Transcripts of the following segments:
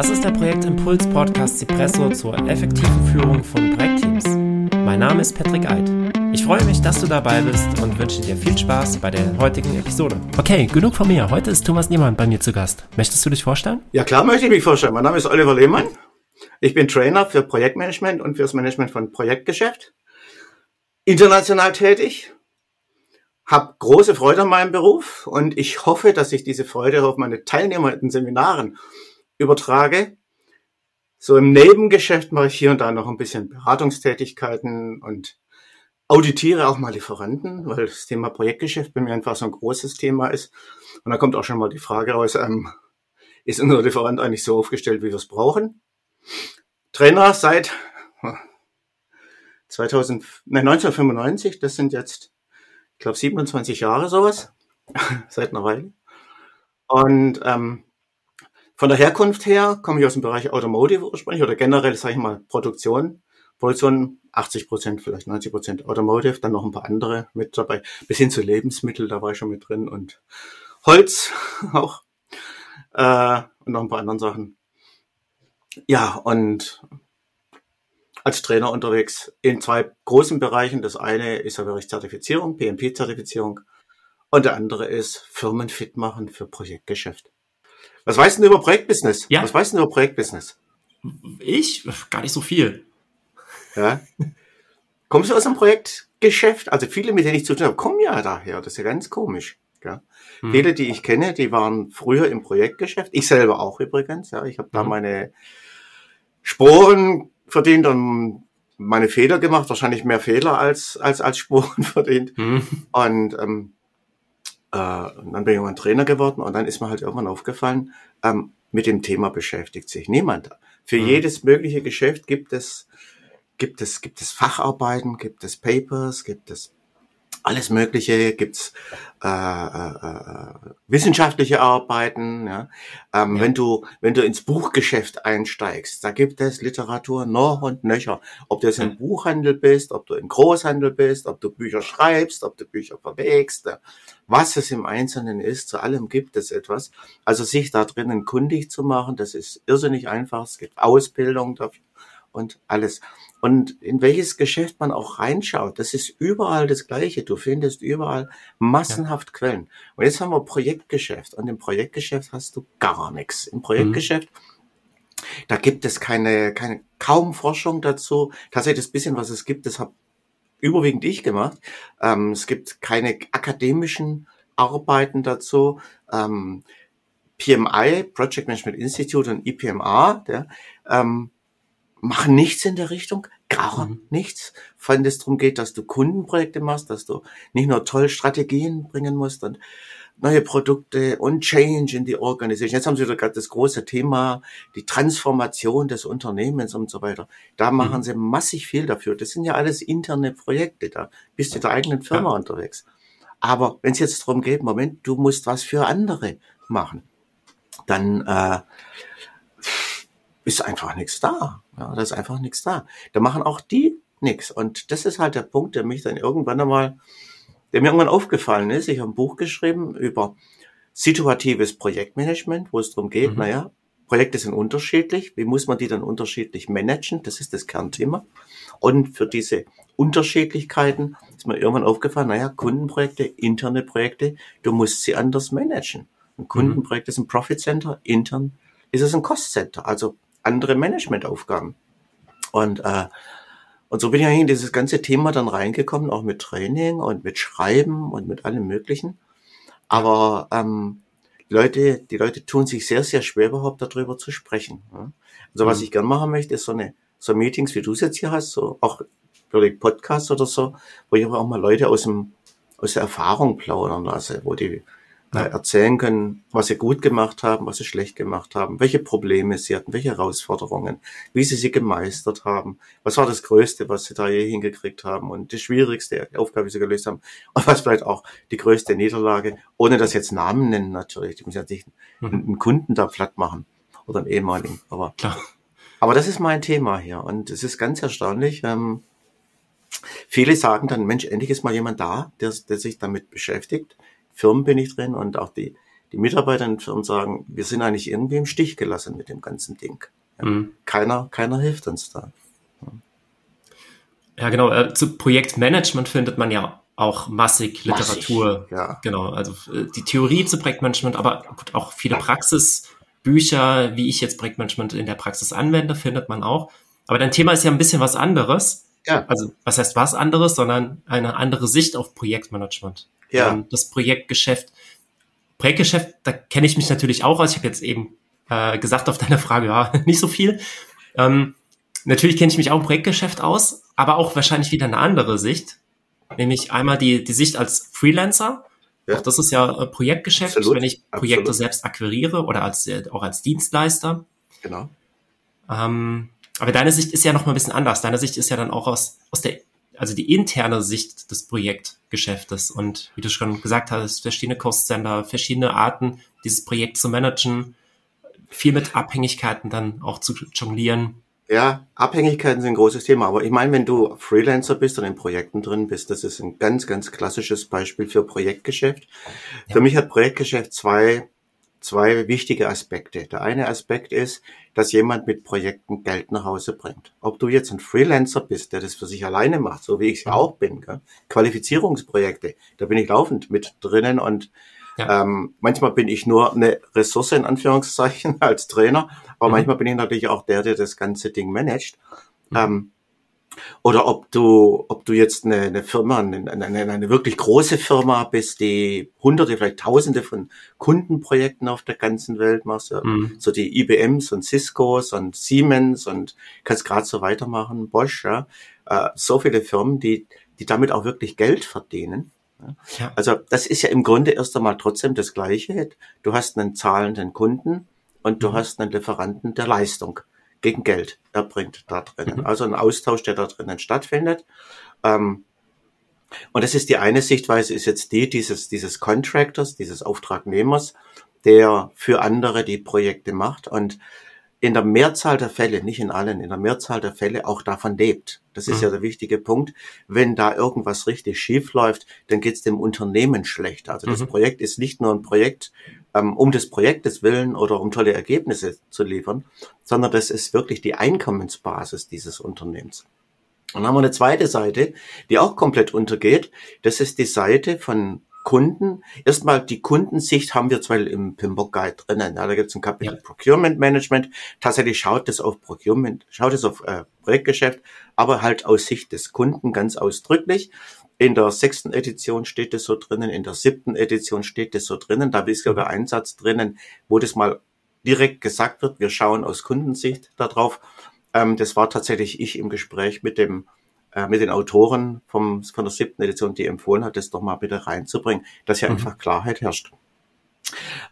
Das ist der Projektimpuls Podcast Cipresso zur effektiven Führung von Projektteams. Mein Name ist Patrick Eid. Ich freue mich, dass du dabei bist und wünsche dir viel Spaß bei der heutigen Episode. Okay, genug von mir. Heute ist Thomas Niemann bei mir zu Gast. Möchtest du dich vorstellen? Ja, klar möchte ich mich vorstellen. Mein Name ist Oliver Lehmann. Ich bin Trainer für Projektmanagement und fürs Management von Projektgeschäft. International tätig. Hab große Freude an meinem Beruf und ich hoffe, dass ich diese Freude auf meine Teilnehmer in Seminaren übertrage. So im Nebengeschäft mache ich hier und da noch ein bisschen Beratungstätigkeiten und auditiere auch mal Lieferanten, weil das Thema Projektgeschäft bei mir einfach so ein großes Thema ist. Und da kommt auch schon mal die Frage raus, ähm, ist unser Lieferant eigentlich so aufgestellt, wie wir es brauchen? Trainer seit 2000, nein, 1995, das sind jetzt, ich glaube, 27 Jahre sowas, seit einer Weile. Und ähm, von der Herkunft her komme ich aus dem Bereich Automotive ursprünglich oder generell, sage ich mal, Produktion. Produktion 80 Prozent, vielleicht 90 Prozent Automotive, dann noch ein paar andere mit dabei, bis hin zu Lebensmittel, da war ich schon mit drin und Holz auch äh, und noch ein paar anderen Sachen. Ja, und als Trainer unterwegs in zwei großen Bereichen. Das eine ist der Bereich Zertifizierung, PMP-Zertifizierung und der andere ist Firmen fit machen für Projektgeschäft. Was weißt du über Projektbusiness? Ja. Was weißt du über Projektbusiness? Ich? Gar nicht so viel. Ja. Kommst du aus dem Projektgeschäft? Also viele, mit denen ich zu tun habe, kommen ja daher. Das ist ja ganz komisch. Ja. Hm. Viele, die ich kenne, die waren früher im Projektgeschäft. Ich selber auch übrigens. Ja. Ich habe da hm. meine Sporen verdient und meine Fehler gemacht. Wahrscheinlich mehr Fehler als, als, als Sporen verdient. Hm. Und ähm, äh, und dann bin ich irgendwann Trainer geworden und dann ist mir halt irgendwann aufgefallen, ähm, mit dem Thema beschäftigt sich niemand. Für mhm. jedes mögliche Geschäft gibt es, gibt es, gibt es Facharbeiten, gibt es Papers, gibt es alles Mögliche, gibt's äh, äh, äh, wissenschaftliche Arbeiten. Ja? Ähm, ja. Wenn du wenn du ins Buchgeschäft einsteigst, da gibt es Literatur noch und nöcher. Ob du jetzt im Buchhandel bist, ob du im Großhandel bist, ob du Bücher schreibst, ob du Bücher verwegst, was es im Einzelnen ist, zu allem gibt es etwas. Also sich da drinnen kundig zu machen, das ist irrsinnig einfach. Es gibt Ausbildung dafür und alles. Und in welches Geschäft man auch reinschaut, das ist überall das Gleiche. Du findest überall massenhaft ja. Quellen. Und jetzt haben wir Projektgeschäft. Und im Projektgeschäft hast du gar nichts. Im Projektgeschäft, mhm. da gibt es keine, keine, kaum Forschung dazu. Tatsächlich das bisschen, was es gibt, das habe überwiegend ich gemacht. Ähm, es gibt keine akademischen Arbeiten dazu. Ähm, PMI, Project Management Institute und IPMA, ja, ähm, machen nichts in der Richtung, gar mhm. nichts, wenn es darum geht, dass du Kundenprojekte machst, dass du nicht nur toll Strategien bringen musst und neue Produkte und Change in die Organisation. Jetzt haben sie wieder gerade das große Thema, die Transformation des Unternehmens und so weiter. Da mhm. machen mhm. sie massig viel dafür. Das sind ja alles interne Projekte, da bist du der eigenen Firma ja. unterwegs. Aber wenn es jetzt darum geht, Moment, du musst was für andere machen, dann äh, ist einfach nichts da. Ja, da ist einfach nichts da. Da machen auch die nichts. Und das ist halt der Punkt, der mich dann irgendwann einmal, der mir irgendwann aufgefallen ist. Ich habe ein Buch geschrieben über situatives Projektmanagement, wo es darum geht, mhm. naja, Projekte sind unterschiedlich. Wie muss man die dann unterschiedlich managen? Das ist das Kernthema. Und für diese Unterschiedlichkeiten ist mir irgendwann aufgefallen, naja, Kundenprojekte, interne Projekte, du musst sie anders managen. Ein Kundenprojekt mhm. ist ein Profit Center, intern ist es ein Cost Center. Also andere Managementaufgaben. Und, äh, und so bin ich eigentlich in dieses ganze Thema dann reingekommen, auch mit Training und mit Schreiben und mit allem Möglichen. Aber ähm, die Leute, die Leute tun sich sehr, sehr schwer, überhaupt darüber zu sprechen. Ja? Also was mhm. ich gern machen möchte, ist so eine so Meetings, wie du es jetzt hier hast, so auch wirklich Podcasts oder so, wo ich aber auch mal Leute aus dem aus der Erfahrung plaudern lasse, wo die ja. erzählen können, was sie gut gemacht haben, was sie schlecht gemacht haben, welche Probleme sie hatten, welche Herausforderungen, wie sie sie gemeistert haben, was war das Größte, was sie da je hingekriegt haben und die schwierigste Aufgabe, die sie gelöst haben und was vielleicht auch die größte Niederlage, ohne das jetzt Namen nennen natürlich, die müssen ja nicht mhm. einen Kunden da platt machen oder einen ehemaligen, aber Klar. aber das ist mein Thema hier und es ist ganz erstaunlich, ähm, Viele sagen dann, Mensch, endlich ist mal jemand da, der, der sich damit beschäftigt. Firmen bin ich drin und auch die die Mitarbeiter in Firmen sagen, wir sind eigentlich irgendwie im Stich gelassen mit dem ganzen Ding. Ja. Mhm. Keiner, keiner hilft uns da. Ja, genau. Äh, zu Projektmanagement findet man ja auch massig Literatur. Massig, ja. Genau. Also äh, die Theorie zu Projektmanagement, aber auch viele Praxisbücher, wie ich jetzt Projektmanagement in der Praxis anwende, findet man auch. Aber dein Thema ist ja ein bisschen was anderes. Ja. Also was heißt was anderes, sondern eine andere Sicht auf Projektmanagement. Ja. Ähm, das Projektgeschäft. Projektgeschäft, da kenne ich mich natürlich auch aus. Ich habe jetzt eben äh, gesagt auf deine Frage, ja, nicht so viel. Ähm, natürlich kenne ich mich auch im Projektgeschäft aus, aber auch wahrscheinlich wieder eine andere Sicht. Nämlich einmal die, die Sicht als Freelancer. Ja. Auch das ist ja äh, Projektgeschäft, absolut, wenn ich Projekte absolut. selbst akquiriere oder als, äh, auch als Dienstleister. Genau. Ähm, aber deine Sicht ist ja noch mal ein bisschen anders. Deine Sicht ist ja dann auch aus, aus der, also die interne Sicht des Projektgeschäftes. Und wie du schon gesagt hast, verschiedene Cost-Sender, verschiedene Arten, dieses Projekt zu managen, viel mit Abhängigkeiten dann auch zu jonglieren. Ja, Abhängigkeiten sind ein großes Thema. Aber ich meine, wenn du Freelancer bist und in Projekten drin bist, das ist ein ganz, ganz klassisches Beispiel für Projektgeschäft. Ja. Für mich hat Projektgeschäft zwei zwei wichtige Aspekte. Der eine Aspekt ist, dass jemand mit Projekten Geld nach Hause bringt. Ob du jetzt ein Freelancer bist, der das für sich alleine macht, so wie ich es ja auch bin, gell? Qualifizierungsprojekte, da bin ich laufend mit drinnen und ja. ähm, manchmal bin ich nur eine Ressource in Anführungszeichen als Trainer, aber mhm. manchmal bin ich natürlich auch der, der das ganze Ding managt. Mhm. Ähm, oder ob du, ob du jetzt eine, eine Firma, eine, eine, eine wirklich große Firma bist, die hunderte, vielleicht tausende von Kundenprojekten auf der ganzen Welt machst, mhm. so die IBMs und Ciscos und Siemens und kannst gerade so weitermachen, Bosch, ja. Äh, so viele Firmen, die, die damit auch wirklich Geld verdienen. Ja. Also das ist ja im Grunde erst einmal trotzdem das Gleiche. Du hast einen zahlenden Kunden und du mhm. hast einen Lieferanten der Leistung gegen Geld erbringt da drinnen. Mhm. Also ein Austausch, der da drinnen stattfindet. Ähm, und das ist die eine Sichtweise, ist jetzt die dieses, dieses Contractors, dieses Auftragnehmers, der für andere die Projekte macht und in der Mehrzahl der Fälle, nicht in allen, in der Mehrzahl der Fälle auch davon lebt. Das ist mhm. ja der wichtige Punkt. Wenn da irgendwas richtig schief läuft, dann geht es dem Unternehmen schlecht. Also das mhm. Projekt ist nicht nur ein Projekt ähm, um des Projektes willen oder um tolle Ergebnisse zu liefern, sondern das ist wirklich die Einkommensbasis dieses Unternehmens. Und dann haben wir eine zweite Seite, die auch komplett untergeht. Das ist die Seite von Kunden. Erstmal die Kundensicht haben wir zwar im Pimbock Guide drinnen. Ja, da gibt es ein Kapitel ja. Procurement Management. Tatsächlich schaut es auf Procurement, schaut es auf äh, Projektgeschäft, aber halt aus Sicht des Kunden ganz ausdrücklich. In der sechsten Edition steht es so drinnen, in der siebten Edition steht es so drinnen. Da ist sogar ein Satz drinnen, wo das mal direkt gesagt wird. Wir schauen aus Kundensicht darauf. Ähm, das war tatsächlich ich im Gespräch mit dem äh, mit den Autoren vom, von der siebten Edition, die empfohlen hat, das doch mal bitte reinzubringen, dass hier mhm. einfach Klarheit herrscht.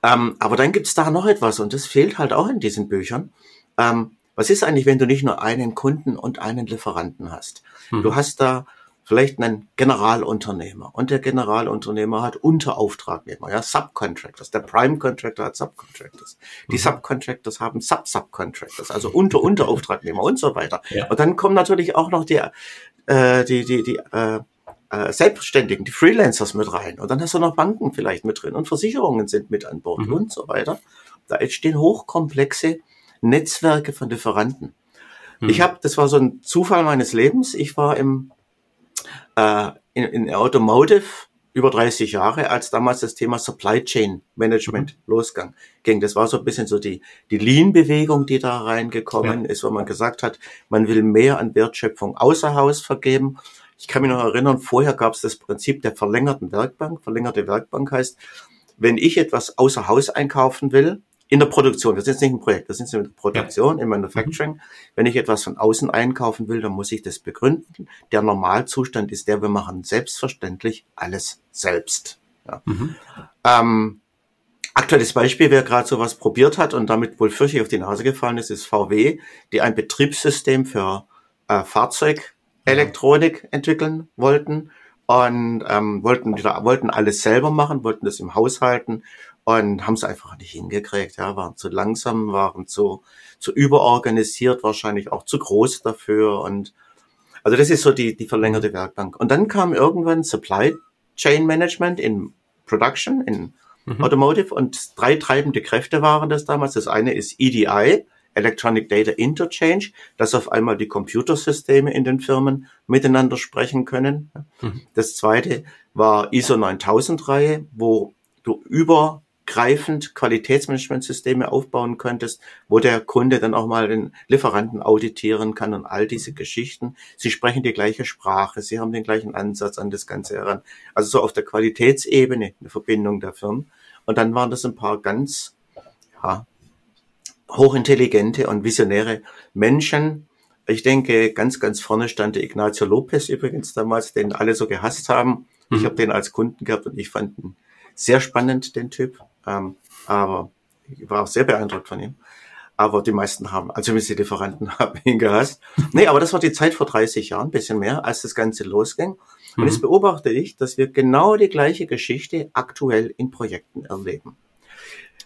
Ähm, aber dann gibt's da noch etwas und das fehlt halt auch in diesen Büchern. Ähm, was ist eigentlich, wenn du nicht nur einen Kunden und einen Lieferanten hast? Mhm. Du hast da vielleicht einen Generalunternehmer und der Generalunternehmer hat Unterauftragnehmer, ja, Subcontractors. Der Prime Contractor hat Subcontractors. Die mhm. Subcontractors haben Sub-Subcontractors, also Unter-Unterauftragnehmer und so weiter. Ja. Und dann kommen natürlich auch noch die, äh, die, die, die äh, äh, Selbstständigen, die Freelancers mit rein. Und dann hast du noch Banken vielleicht mit drin und Versicherungen sind mit an Bord mhm. und so weiter. Da entstehen hochkomplexe Netzwerke von Lieferanten. Mhm. Ich habe, das war so ein Zufall meines Lebens. Ich war im äh, in, in Automotive über 30 Jahre, als damals das Thema Supply Chain Management mhm. losgang ging. Das war so ein bisschen so die, die Lean-Bewegung, die da reingekommen ja. ist, wo man gesagt hat, man will mehr an Wertschöpfung außer Haus vergeben. Ich kann mich noch erinnern, vorher gab es das Prinzip der verlängerten Werkbank. Verlängerte Werkbank heißt, wenn ich etwas außer Haus einkaufen will, in der Produktion, das ist jetzt nicht ein Projekt, das ist in der Produktion, ja. im Manufacturing. Mhm. Wenn ich etwas von außen einkaufen will, dann muss ich das begründen. Der Normalzustand ist der, wir machen selbstverständlich alles selbst. Ja. Mhm. Ähm, aktuelles Beispiel, wer gerade sowas probiert hat und damit wohl fürchterlich auf die Nase gefallen ist, ist VW, die ein Betriebssystem für äh, Fahrzeugelektronik ja. entwickeln wollten und ähm, wollten, wollten alles selber machen, wollten das im Haus halten und haben es einfach nicht hingekriegt. Ja, waren zu langsam, waren zu, zu überorganisiert, wahrscheinlich auch zu groß dafür. Und also das ist so die, die verlängerte. Werkbank. Und dann kam irgendwann Supply Chain Management in Production, in mhm. Automotive und drei treibende Kräfte waren das damals. Das eine ist EDI, Electronic Data Interchange, dass auf einmal die Computersysteme in den Firmen miteinander sprechen können. Mhm. Das zweite war ISO 9000 Reihe, wo du über greifend Qualitätsmanagementsysteme aufbauen könntest, wo der Kunde dann auch mal den Lieferanten auditieren kann und all diese Geschichten. Sie sprechen die gleiche Sprache, sie haben den gleichen Ansatz an das Ganze heran. Also so auf der Qualitätsebene eine Verbindung der Firmen. Und dann waren das ein paar ganz ja, hochintelligente und visionäre Menschen. Ich denke, ganz, ganz vorne stand der Ignacio Lopez übrigens damals, den alle so gehasst haben. Ich mhm. habe den als Kunden gehabt und ich fand ihn sehr spannend, den Typ. Ähm, aber ich war auch sehr beeindruckt von ihm. Aber die meisten haben, also zumindest die Lieferanten haben ihn gehasst. Nee, aber das war die Zeit vor 30 Jahren, bisschen mehr, als das Ganze losging. Und mhm. jetzt beobachte ich, dass wir genau die gleiche Geschichte aktuell in Projekten erleben.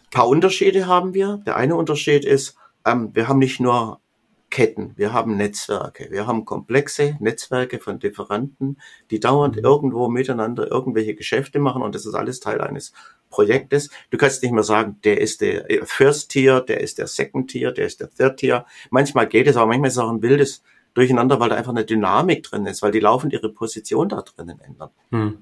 Ein paar Unterschiede haben wir. Der eine Unterschied ist, ähm, wir haben nicht nur Ketten, wir haben Netzwerke, wir haben komplexe Netzwerke von Lieferanten, die dauernd irgendwo miteinander irgendwelche Geschäfte machen und das ist alles Teil eines Projektes. Du kannst nicht mehr sagen, der ist der First Tier, der ist der Second Tier, der ist der Third Tier. Manchmal geht es, aber manchmal ist es auch ein wildes Durcheinander, weil da einfach eine Dynamik drin ist, weil die laufend ihre Position da drinnen ändern. Hm.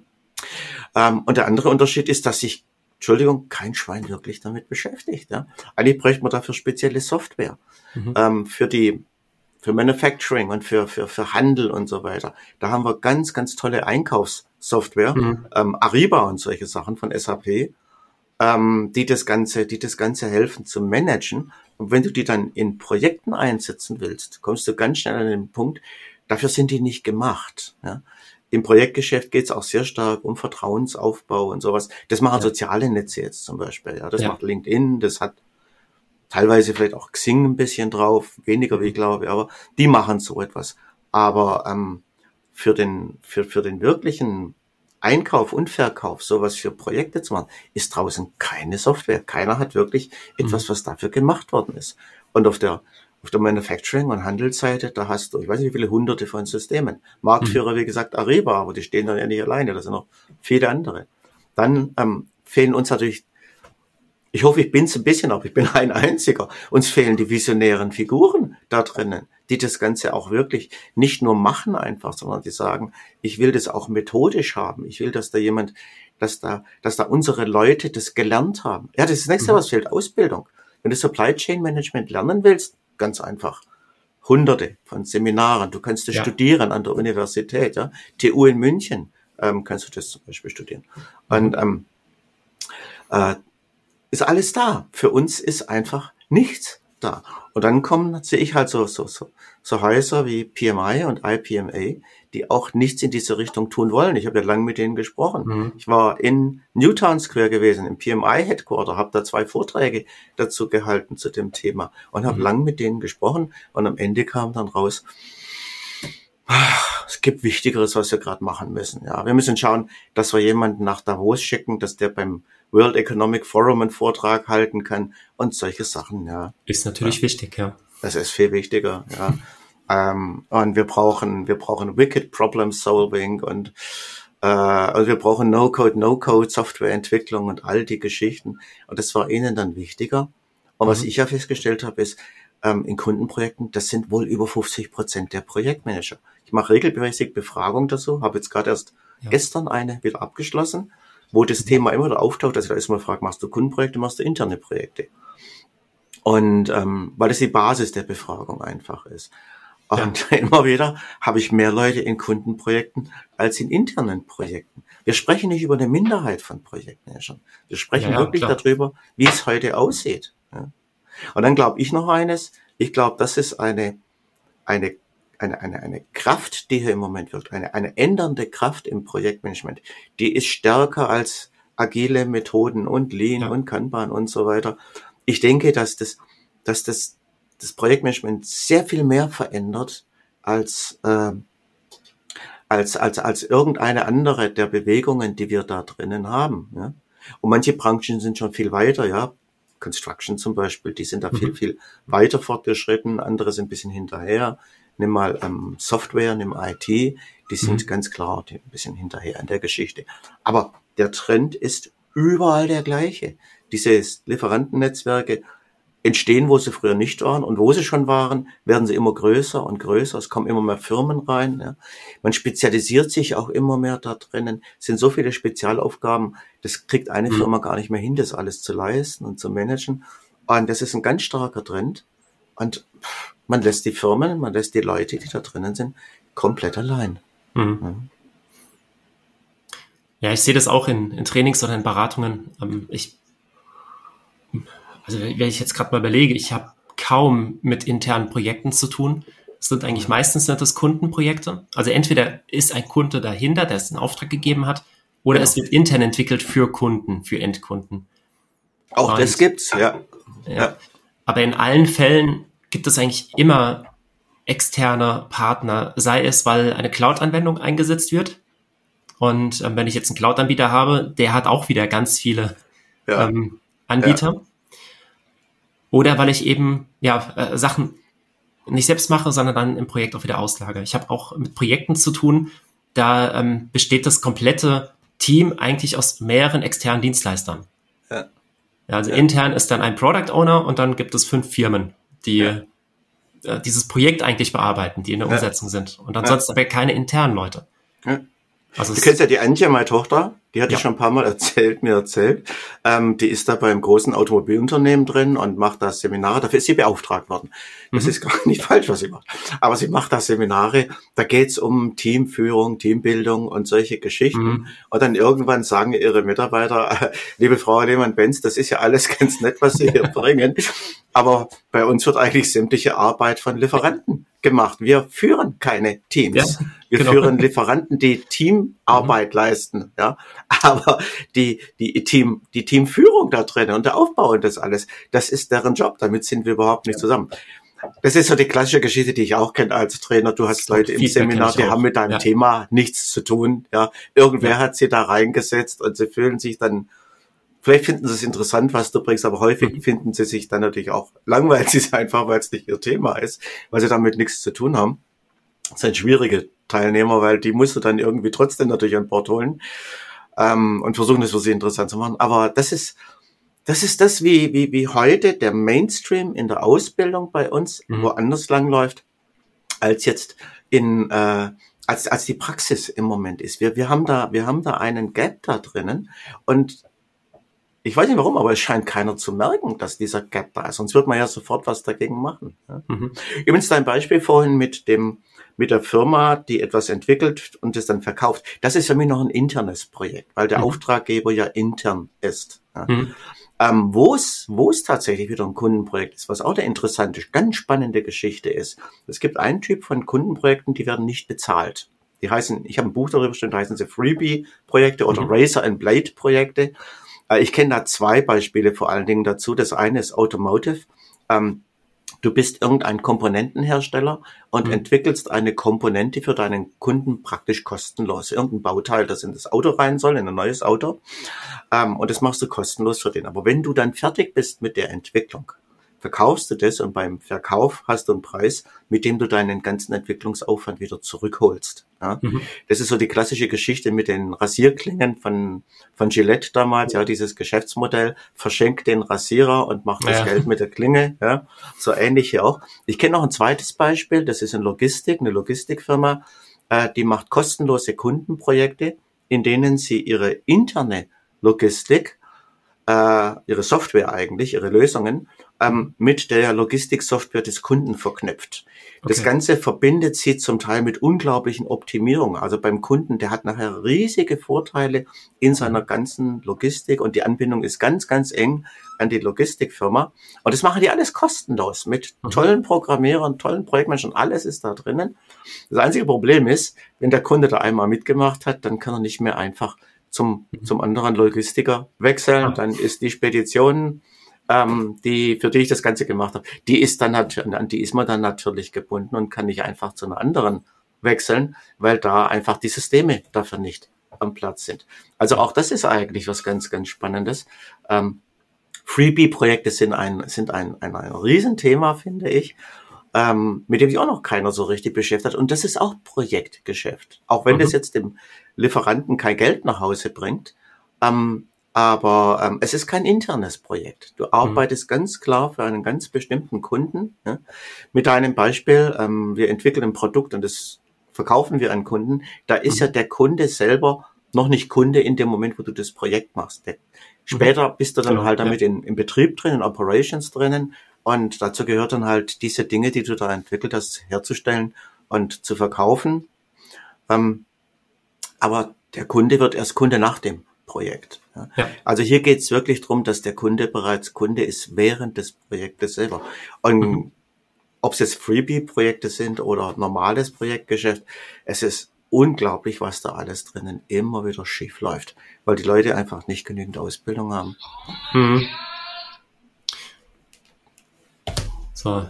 Ähm, und der andere Unterschied ist, dass sich Entschuldigung, kein Schwein wirklich damit beschäftigt. Ja? Eigentlich bräuchte man dafür spezielle Software mhm. ähm, für die für Manufacturing und für, für, für Handel und so weiter. Da haben wir ganz, ganz tolle Einkaufssoftware, mhm. ähm, Ariba und solche Sachen von SAP, ähm, die das Ganze, die das Ganze helfen zu managen. Und wenn du die dann in Projekten einsetzen willst, kommst du ganz schnell an den Punkt, dafür sind die nicht gemacht. Ja? Im Projektgeschäft geht es auch sehr stark um Vertrauensaufbau und sowas. Das machen ja. soziale Netze jetzt zum Beispiel. Ja, das ja. macht LinkedIn, das hat teilweise vielleicht auch Xing ein bisschen drauf, weniger wie ich glaube, aber die machen so etwas. Aber ähm, für den für für den wirklichen Einkauf und Verkauf, sowas für Projekte zu machen, ist draußen keine Software. Keiner hat wirklich etwas, mhm. was dafür gemacht worden ist. Und auf der auf der Manufacturing- und Handelsseite, da hast du, ich weiß nicht, wie viele hunderte von Systemen. Marktführer, wie gesagt, Ariba, aber die stehen dann ja nicht alleine, da sind noch viele andere. Dann ähm, fehlen uns natürlich ich hoffe, ich bin's ein bisschen, aber ich bin ein einziger. Uns fehlen die visionären Figuren da drinnen, die das Ganze auch wirklich nicht nur machen einfach, sondern die sagen, ich will das auch methodisch haben. Ich will, dass da jemand, dass da, dass da unsere Leute das gelernt haben. Ja, das ist das nächste, mhm. was fehlt, Ausbildung. Wenn du Supply Chain Management lernen willst, ganz einfach. Hunderte von Seminaren. Du kannst das ja. studieren an der Universität, ja. TU in München ähm, kannst du das zum Beispiel studieren. Und ähm, äh, ist alles da. Für uns ist einfach nichts da. Und dann kommen, sehe ich halt so, so, so, so Häuser wie PMI und IPMA, die auch nichts in diese Richtung tun wollen. Ich habe ja lange mit denen gesprochen. Mhm. Ich war in Newtown Square gewesen, im PMI Headquarter, habe da zwei Vorträge dazu gehalten zu dem Thema und habe mhm. lang mit denen gesprochen. Und am Ende kam dann raus, es gibt Wichtigeres, was wir gerade machen müssen. Ja, wir müssen schauen, dass wir jemanden nach Davos schicken, dass der beim World Economic Forum einen Vortrag halten kann und solche Sachen, ja. Ist natürlich ja. wichtig, ja. Das ist viel wichtiger, ja. ähm, und wir brauchen, wir brauchen Wicked Problem Solving und äh, also wir brauchen No-Code, No-Code Softwareentwicklung und all die Geschichten. Und das war ihnen dann wichtiger. Und mhm. was ich ja festgestellt habe, ist, ähm, in Kundenprojekten, das sind wohl über 50 Prozent der Projektmanager. Ich mache regelmäßig Befragung dazu, habe jetzt gerade erst ja. gestern eine wieder abgeschlossen wo das Thema immer wieder auftaucht, dass ich da erstmal frage, machst du Kundenprojekte, machst du interne Projekte? Und ähm, weil das die Basis der Befragung einfach ist. Und ja. immer wieder habe ich mehr Leute in Kundenprojekten als in internen Projekten. Wir sprechen nicht über eine Minderheit von Projektmanagern. Wir sprechen ja, wirklich klar. darüber, wie es heute aussieht. Ja. Und dann glaube ich noch eines. Ich glaube, das ist eine, eine eine, eine, eine Kraft, die hier im Moment wirkt, eine, eine ändernde Kraft im Projektmanagement, die ist stärker als agile Methoden und Lean ja. und Kanban und so weiter. Ich denke, dass das, dass das, das Projektmanagement sehr viel mehr verändert als, äh, als, als, als irgendeine andere der Bewegungen, die wir da drinnen haben. Ja? Und manche Branchen sind schon viel weiter, ja. Construction zum Beispiel, die sind da mhm. viel, viel weiter fortgeschritten, andere sind ein bisschen hinterher nimm mal ähm, Software, nimm IT, die sind mhm. ganz klar ein bisschen hinterher an der Geschichte. Aber der Trend ist überall der gleiche. Diese Lieferantennetzwerke entstehen, wo sie früher nicht waren und wo sie schon waren, werden sie immer größer und größer. Es kommen immer mehr Firmen rein. Ja. Man spezialisiert sich auch immer mehr da drinnen. Es sind so viele Spezialaufgaben, das kriegt eine mhm. Firma gar nicht mehr hin, das alles zu leisten und zu managen. Und das ist ein ganz starker Trend. Und man lässt die Firmen, man lässt die Leute, die da drinnen sind, komplett allein. Mhm. Ja. Ja, ich sehe das auch in, in Trainings oder in Beratungen. Ähm, ich also wenn ich jetzt gerade mal überlege, ich habe kaum mit internen Projekten zu tun. Es sind eigentlich meistens sind das Kundenprojekte. Also entweder ist ein Kunde dahinter, der es einen Auftrag gegeben hat, oder ja. es wird intern entwickelt für Kunden, für Endkunden. Auch Und, das gibt's, ja. ja. ja. Aber in allen Fällen gibt es eigentlich immer externe Partner, sei es, weil eine Cloud-Anwendung eingesetzt wird. Und ähm, wenn ich jetzt einen Cloud-Anbieter habe, der hat auch wieder ganz viele ja. ähm, Anbieter. Oder weil ich eben ja äh, Sachen nicht selbst mache, sondern dann im Projekt auch wieder auslage. Ich habe auch mit Projekten zu tun, da ähm, besteht das komplette Team eigentlich aus mehreren externen Dienstleistern. Ja. ja also ja. intern ist dann ein Product Owner und dann gibt es fünf Firmen, die ja. äh, dieses Projekt eigentlich bearbeiten, die in der Umsetzung sind. Und ansonsten aber keine internen Leute. Also du kennst ja die Antje, meine Tochter, die hatte ja. ich schon ein paar Mal erzählt, mir erzählt. Ähm, die ist da beim großen Automobilunternehmen drin und macht da Seminare. Dafür ist sie beauftragt worden. Das mhm. ist gar nicht falsch, was sie macht. Aber sie macht da Seminare. Da geht's um Teamführung, Teambildung und solche Geschichten. Mhm. Und dann irgendwann sagen ihre Mitarbeiter, äh, liebe Frau Lehmann-Benz, das ist ja alles ganz nett, was Sie hier bringen. Aber bei uns wird eigentlich sämtliche Arbeit von Lieferanten gemacht. Wir führen keine Teams. Ja, wir genau. führen Lieferanten, die Teamarbeit mhm. leisten. Ja, aber die die Team die Teamführung da drin und der Aufbau und das alles, das ist deren Job. Damit sind wir überhaupt nicht zusammen. Das ist so die klassische Geschichte, die ich auch kenne als Trainer. Du hast Leute im Seminar, die haben mit deinem ja. Thema nichts zu tun. Ja, irgendwer ja. hat sie da reingesetzt und sie fühlen sich dann Vielleicht finden sie es interessant, was du bringst, aber häufig mhm. finden sie sich dann natürlich auch langweilig, es einfach, weil es nicht ihr Thema ist, weil sie damit nichts zu tun haben. Das sind schwierige Teilnehmer, weil die musst du dann irgendwie trotzdem natürlich an Bord holen ähm, und versuchen, es für sie interessant zu machen. Aber das ist, das ist das, wie, wie, wie heute der Mainstream in der Ausbildung bei uns mhm. woanders langläuft, als jetzt in, äh, als, als die Praxis im Moment ist. Wir, wir haben da, wir haben da einen Gap da drinnen und ich weiß nicht warum, aber es scheint keiner zu merken, dass dieser Gap da ist. Sonst wird man ja sofort was dagegen machen. Mhm. Übrigens dein Beispiel vorhin mit dem, mit der Firma, die etwas entwickelt und es dann verkauft. Das ist für mich noch ein internes Projekt, weil der mhm. Auftraggeber ja intern ist. Ja. Mhm. Ähm, wo es, wo es tatsächlich wieder ein Kundenprojekt ist, was auch eine interessante, ganz spannende Geschichte ist. Es gibt einen Typ von Kundenprojekten, die werden nicht bezahlt. Die heißen, ich habe ein Buch darüber bestimmt, heißen sie Freebie-Projekte oder mhm. Razor and Blade-Projekte. Äh, ich kenne da zwei Beispiele vor allen Dingen dazu. Das eine ist Automotive. Ähm, du bist irgendein Komponentenhersteller und mhm. entwickelst eine Komponente für deinen Kunden praktisch kostenlos. Irgendein Bauteil, das in das Auto rein soll, in ein neues Auto. Ähm, und das machst du kostenlos für den. Aber wenn du dann fertig bist mit der Entwicklung, verkaufst du das und beim Verkauf hast du einen Preis, mit dem du deinen ganzen Entwicklungsaufwand wieder zurückholst. Ja? Mhm. Das ist so die klassische Geschichte mit den Rasierklingen von, von Gillette damals, ja, dieses Geschäftsmodell, verschenkt den Rasierer und macht das ja. Geld mit der Klinge, ja, so ähnlich hier auch. Ich kenne noch ein zweites Beispiel, das ist in Logistik, eine Logistikfirma, äh, die macht kostenlose Kundenprojekte, in denen sie ihre interne Logistik, äh, ihre Software eigentlich, ihre Lösungen ähm, mit der Logistiksoftware des Kunden verknüpft. Okay. Das Ganze verbindet sie zum Teil mit unglaublichen Optimierungen. Also beim Kunden, der hat nachher riesige Vorteile in seiner ganzen Logistik und die Anbindung ist ganz, ganz eng an die Logistikfirma. Und das machen die alles kostenlos mit mhm. tollen Programmierern, tollen Projektmenschen, alles ist da drinnen. Das einzige Problem ist, wenn der Kunde da einmal mitgemacht hat, dann kann er nicht mehr einfach zum, mhm. zum anderen Logistiker wechseln. Dann ist die Spedition ähm, die, für die ich das Ganze gemacht habe, die ist dann natürlich, an die ist man dann natürlich gebunden und kann nicht einfach zu einer anderen wechseln, weil da einfach die Systeme dafür nicht am Platz sind. Also auch das ist eigentlich was ganz, ganz Spannendes. Ähm, Freebie-Projekte sind ein, sind ein, ein, ein Riesenthema, finde ich, ähm, mit dem sich auch noch keiner so richtig beschäftigt. Und das ist auch Projektgeschäft. Auch wenn mhm. das jetzt dem Lieferanten kein Geld nach Hause bringt, ähm, aber ähm, es ist kein internes Projekt. Du arbeitest mhm. ganz klar für einen ganz bestimmten Kunden. Ja? Mit einem Beispiel, ähm, wir entwickeln ein Produkt und das verkaufen wir an Kunden. Da ist mhm. ja der Kunde selber noch nicht Kunde in dem Moment, wo du das Projekt machst. Der, mhm. später bist du dann genau, halt damit ja. in, im Betrieb drin, in Operations drinnen. Und dazu gehört dann halt diese Dinge, die du da entwickelt hast, herzustellen und zu verkaufen. Ähm, aber der Kunde wird erst Kunde nach dem Projekt. Ja. Also hier geht es wirklich darum, dass der Kunde bereits Kunde ist während des Projektes selber. Und mhm. ob es jetzt Freebie-Projekte sind oder normales Projektgeschäft, es ist unglaublich, was da alles drinnen immer wieder schief läuft, weil die Leute einfach nicht genügend Ausbildung haben. Mhm. So.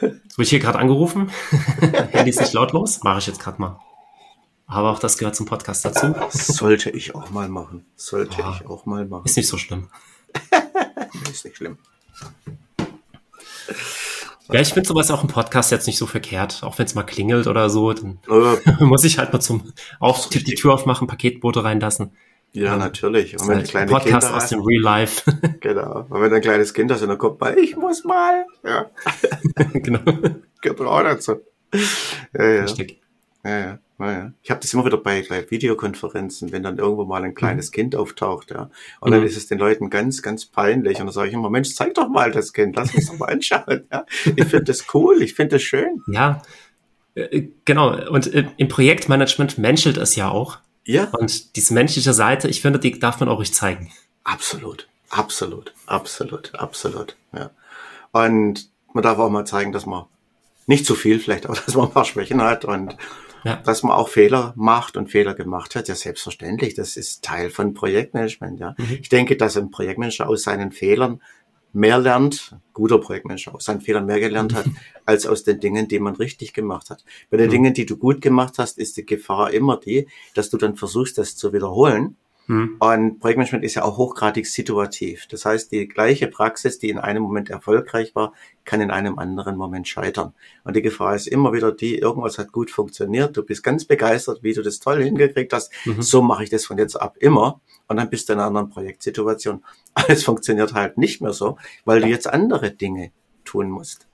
Jetzt wurde ich hier gerade angerufen. Handy ist nicht lautlos. Mache ich jetzt gerade mal. Aber auch das gehört zum Podcast dazu. Sollte ich auch mal machen. Sollte ja, ich auch mal machen. Ist nicht so schlimm. ist nicht schlimm. Ja, ich finde sowas auch im Podcast jetzt nicht so verkehrt. Auch wenn es mal klingelt oder so, dann äh, muss ich halt mal zum auf die, die Tür aufmachen, Paketboote reinlassen. Ja, ähm, natürlich. Und wenn halt kleine Podcast Kinder aus dem Real Life. genau. Und wenn ein kleines Kind hast und dann kommt mal, ich muss mal. Ja. genau. Gehört auch dazu. Ja, ja. Richtig. Ja, ja. Ja, Ich habe das immer wieder bei, bei Videokonferenzen, wenn dann irgendwo mal ein kleines mhm. Kind auftaucht, ja. Und mhm. dann ist es den Leuten ganz, ganz peinlich. Und dann sage ich immer, Mensch, zeig doch mal das Kind, lass uns doch mal anschauen. Ja. Ich finde das cool, ich finde das schön. Ja, äh, genau. Und äh, im Projektmanagement menschelt es ja auch. Ja. Und diese menschliche Seite, ich finde, die darf man auch ruhig zeigen. Absolut, absolut, absolut, absolut. Ja. Und man darf auch mal zeigen, dass man nicht zu viel vielleicht, aber dass man ein paar Schwächen hat und ja. dass man auch Fehler macht und Fehler gemacht hat, ja selbstverständlich. Das ist Teil von Projektmanagement. Ja. Mhm. Ich denke, dass ein Projektmanager aus seinen Fehlern mehr lernt, guter Projektmanager aus seinen Fehlern mehr gelernt hat, als aus den Dingen, die man richtig gemacht hat. Bei den mhm. Dingen, die du gut gemacht hast, ist die Gefahr immer die, dass du dann versuchst, das zu wiederholen Mhm. Und Projektmanagement ist ja auch hochgradig situativ. Das heißt, die gleiche Praxis, die in einem Moment erfolgreich war, kann in einem anderen Moment scheitern. Und die Gefahr ist immer wieder die, irgendwas hat gut funktioniert, du bist ganz begeistert, wie du das toll hingekriegt hast. Mhm. So mache ich das von jetzt ab immer. Und dann bist du in einer anderen Projektsituation. Alles funktioniert halt nicht mehr so, weil du jetzt andere Dinge tun musst.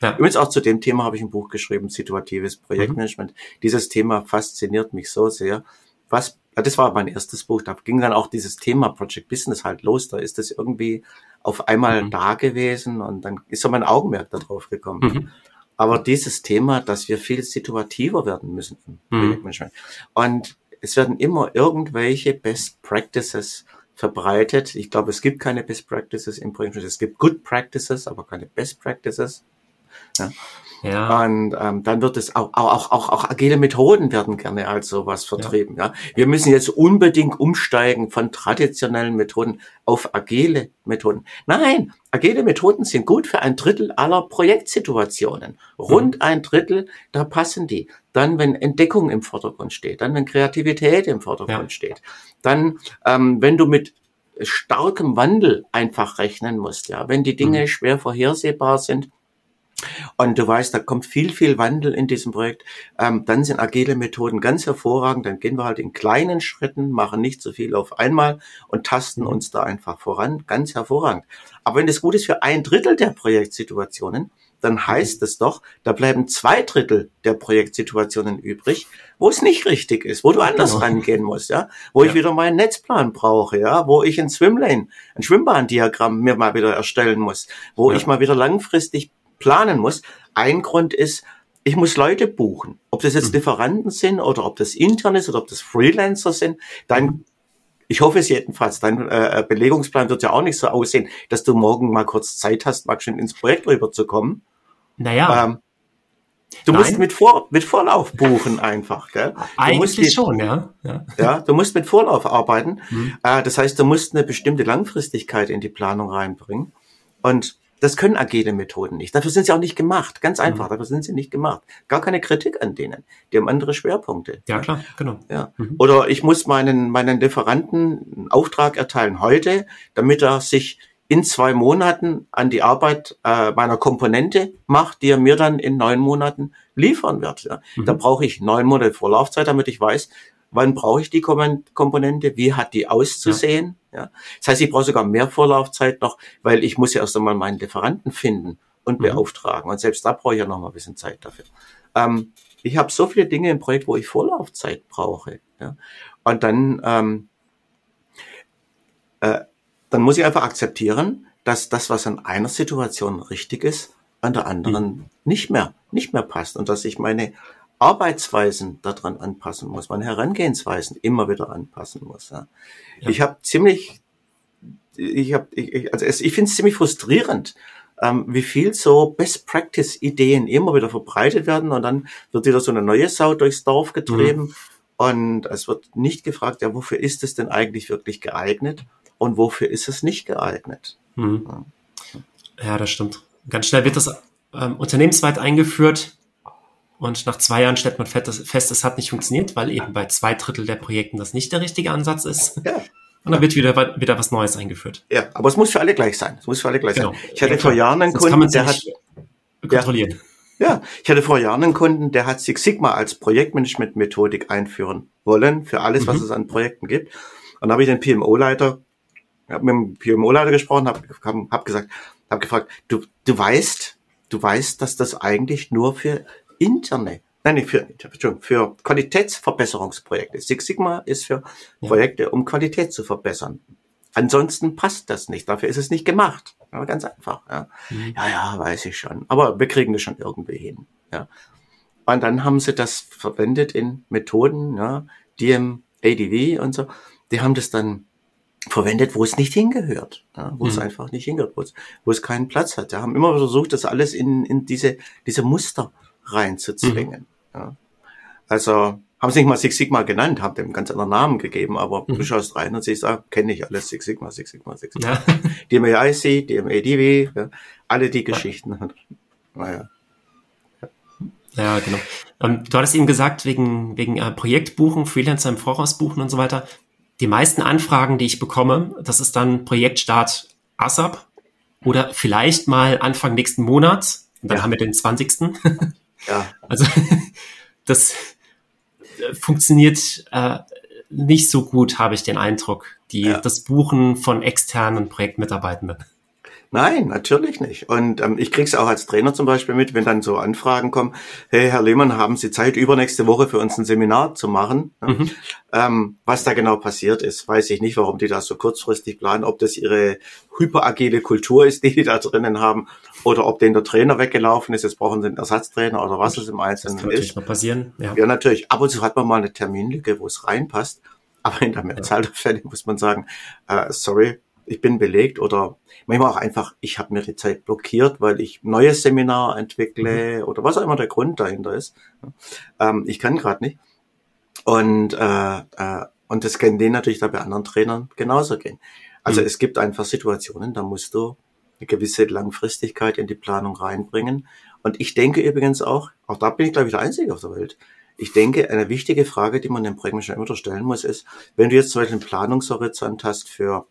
Ja. Übrigens auch zu dem Thema habe ich ein Buch geschrieben, situatives Projektmanagement. Mhm. Dieses Thema fasziniert mich so sehr. Was ja, das war mein erstes Buch. Da ging dann auch dieses Thema Project Business halt los. Da ist das irgendwie auf einmal mhm. da gewesen und dann ist so mein Augenmerk darauf gekommen. Mhm. Aber dieses Thema, dass wir viel situativer werden müssen im mhm. Projektmanagement. Und es werden immer irgendwelche Best Practices verbreitet. Ich glaube, es gibt keine Best Practices im Projektmanagement. Es gibt Good Practices, aber keine Best Practices. Ja. Ja. Und ähm, dann wird es auch, auch, auch, auch agile Methoden werden gerne als sowas vertrieben. Ja. ja. Wir müssen jetzt unbedingt umsteigen von traditionellen Methoden auf agile Methoden. Nein, agile Methoden sind gut für ein Drittel aller Projektsituationen. Rund mhm. ein Drittel, da passen die. Dann, wenn Entdeckung im Vordergrund steht, dann, wenn Kreativität im Vordergrund ja. steht, dann, ähm, wenn du mit starkem Wandel einfach rechnen musst, ja, wenn die Dinge mhm. schwer vorhersehbar sind, und du weißt, da kommt viel, viel Wandel in diesem Projekt. Ähm, dann sind agile Methoden ganz hervorragend. Dann gehen wir halt in kleinen Schritten, machen nicht so viel auf einmal und tasten mhm. uns da einfach voran. Ganz hervorragend. Aber wenn das gut ist für ein Drittel der Projektsituationen, dann heißt es doch, da bleiben zwei Drittel der Projektsituationen übrig, wo es nicht richtig ist, wo du anders genau. rangehen musst, ja, wo ja. ich wieder meinen Netzplan brauche, ja, wo ich ein Swimlane, ein Schwimmbahndiagramm mir mal wieder erstellen muss, wo ja. ich mal wieder langfristig planen muss. Ein Grund ist, ich muss Leute buchen. Ob das jetzt mhm. Lieferanten sind oder ob das intern ist oder ob das Freelancer sind, dann ich hoffe es jedenfalls. Dein äh, äh, Belegungsplan wird ja auch nicht so aussehen, dass du morgen mal kurz Zeit hast, mal schön ins Projekt rüberzukommen. Naja. Ähm, du Nein. musst mit, Vor mit Vorlauf buchen einfach. Gell? Eigentlich mit, schon, ja. ja. Ja, du musst mit Vorlauf arbeiten. Mhm. Äh, das heißt, du musst eine bestimmte Langfristigkeit in die Planung reinbringen. Und das können agile Methoden nicht. Dafür sind sie auch nicht gemacht. Ganz mhm. einfach, mhm. dafür sind sie nicht gemacht. Gar keine Kritik an denen. Die haben andere Schwerpunkte. Ja, klar, genau. Ja. Mhm. Oder ich muss meinen, meinen Lieferanten einen Auftrag erteilen heute, damit er sich in zwei Monaten an die Arbeit äh, meiner Komponente macht, die er mir dann in neun Monaten liefern wird. Ja. Mhm. Da brauche ich neun Monate Vorlaufzeit, damit ich weiß, wann brauche ich die Komponente, wie hat die auszusehen. Ja. ja. Das heißt, ich brauche sogar mehr Vorlaufzeit noch, weil ich muss ja erst einmal meinen Lieferanten finden und mhm. beauftragen. Und selbst da brauche ich ja noch mal ein bisschen Zeit dafür. Ähm, ich habe so viele Dinge im Projekt, wo ich Vorlaufzeit brauche. Ja. Und dann, ähm, äh, dann muss ich einfach akzeptieren, dass das, was in einer Situation richtig ist, an der anderen mhm. nicht mehr, nicht mehr passt und dass ich meine Arbeitsweisen daran anpassen muss, meine Herangehensweisen immer wieder anpassen muss. Ja. Ja. Ich habe ziemlich, ich habe, ich, also es, ich finde es ziemlich frustrierend, ähm, wie viel so Best Practice Ideen immer wieder verbreitet werden und dann wird wieder so eine neue Sau durchs Dorf getrieben mhm. und es wird nicht gefragt, ja, wofür ist es denn eigentlich wirklich geeignet und wofür ist es nicht geeignet? Mhm. Ja. ja, das stimmt. Ganz schnell wird das ähm, unternehmensweit eingeführt und nach zwei Jahren stellt man fest, es hat nicht funktioniert, weil eben bei zwei Drittel der Projekten das nicht der richtige Ansatz ist. Ja. Und dann wird wieder, wieder was Neues eingeführt. Ja, aber es muss für alle gleich sein. Es muss für alle gleich genau. sein. Ich hatte ja, vor Jahren einen Sonst Kunden, der hat kontrollieren. Ja, ja, ich hatte vor Jahren einen Kunden, der hat Six Sigma als Projektmanagement-Methodik einführen wollen für alles, mhm. was es an Projekten gibt. Und da habe ich den PMO-Leiter, habe mit dem PMO-Leiter gesprochen, habe hab, hab gesagt, habe gefragt, du, du weißt, du weißt, dass das eigentlich nur für interne, nein, für, Entschuldigung, für Qualitätsverbesserungsprojekte. Six Sigma ist für. Projekte, um Qualität zu verbessern. Ansonsten passt das nicht. Dafür ist es nicht gemacht. Ja, ganz einfach. Ja. Mhm. ja, ja, weiß ich schon. Aber wir kriegen das schon irgendwie hin. Ja. Und dann haben sie das verwendet in Methoden, ja, DM, ADV und so. Die haben das dann verwendet, wo es nicht hingehört, ja, wo mhm. es einfach nicht hingehört, wo es, wo es keinen Platz hat. Die haben immer versucht, das alles in, in diese, diese Muster reinzuzwingen. Mhm. Ja. Also haben sie nicht mal Six Sigma genannt, haben dem ganz anderen Namen gegeben, aber mhm. du schaust rein und siehst, ah, kenne ich alles, Six Sigma, Six Sigma, Six Sigma. Ja. DMAIC, DMADW, ja, alle die Geschichten. Naja. Ja, genau. Ähm, du hattest eben gesagt, wegen, wegen äh, Projektbuchen, Freelancer im Voraus buchen und so weiter. Die meisten Anfragen, die ich bekomme, das ist dann Projektstart ASAP oder vielleicht mal Anfang nächsten Monats. Und dann ja. haben wir den 20. Ja. Also das äh, funktioniert äh, nicht so gut, habe ich den Eindruck, die, ja. das Buchen von externen Projektmitarbeitenden. Nein, natürlich nicht. Und ähm, ich krieg's auch als Trainer zum Beispiel mit, wenn dann so Anfragen kommen, hey Herr Lehmann, haben Sie Zeit, übernächste Woche für uns ein Seminar zu machen? Mhm. Ähm, was da genau passiert ist, weiß ich nicht, warum die das so kurzfristig planen, ob das ihre hyperagile Kultur ist, die die da drinnen haben, oder ob denen der Trainer weggelaufen ist, jetzt brauchen sie einen Ersatztrainer oder was es im Einzelnen das kann ist. Mal passieren. Ja. ja, natürlich. Ab und zu hat man mal eine Terminlücke, wo es reinpasst. Aber in der Mehrzahl der Fälle muss man sagen, äh, sorry, ich bin belegt oder manchmal auch einfach, ich habe mir die Zeit blockiert, weil ich neues Seminar entwickle mhm. oder was auch immer der Grund dahinter ist. Ähm, ich kann gerade nicht. Und, äh, äh, und das kann denen natürlich da bei anderen Trainern genauso gehen. Also mhm. es gibt einfach Situationen, da musst du eine gewisse Langfristigkeit in die Planung reinbringen. Und ich denke übrigens auch, auch da bin ich glaube ich der Einzige auf der Welt, ich denke, eine wichtige Frage, die man dem Projektmanager immer stellen muss, ist, wenn du jetzt zum Beispiel einen Planungshorizont hast für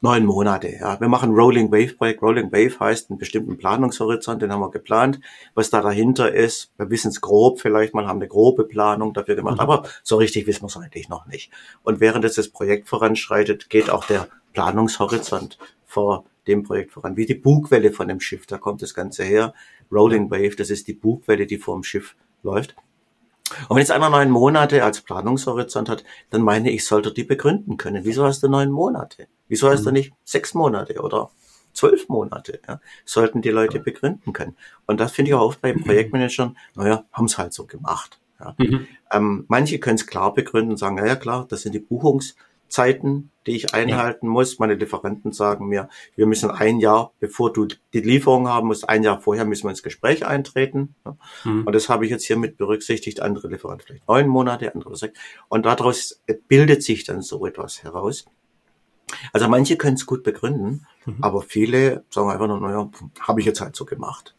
neun Monate. Ja. Wir machen Rolling Wave Projekt. Rolling Wave heißt einen bestimmten Planungshorizont, den haben wir geplant. Was da dahinter ist, wir wissen es grob vielleicht mal, haben eine grobe Planung dafür gemacht, mhm. aber so richtig wissen wir es eigentlich noch nicht. Und während jetzt das Projekt voranschreitet, geht auch der Planungshorizont vor dem Projekt voran. Wie die Bugwelle von dem Schiff, da kommt das Ganze her. Rolling Wave, das ist die Bugwelle, die vor dem Schiff läuft. Und wenn jetzt einer neun Monate als Planungshorizont hat, dann meine ich, sollte die begründen können. Wieso hast du neun Monate? Wieso heißt mhm. er nicht sechs Monate oder zwölf Monate? Ja? Sollten die Leute begründen können. Und das finde ich auch oft bei Projektmanagern, naja, haben es halt so gemacht. Ja? Mhm. Ähm, manche können es klar begründen und sagen, naja klar, das sind die Buchungszeiten, die ich einhalten ja. muss. Meine Lieferanten sagen mir, wir müssen ein Jahr, bevor du die Lieferung haben musst, ein Jahr vorher müssen wir ins Gespräch eintreten. Mhm. Und das habe ich jetzt hier mit berücksichtigt. Andere Lieferanten vielleicht neun Monate, andere sechs. Und daraus bildet sich dann so etwas heraus. Also manche können es gut begründen, mhm. aber viele sagen einfach nur, naja, habe ich jetzt halt so gemacht.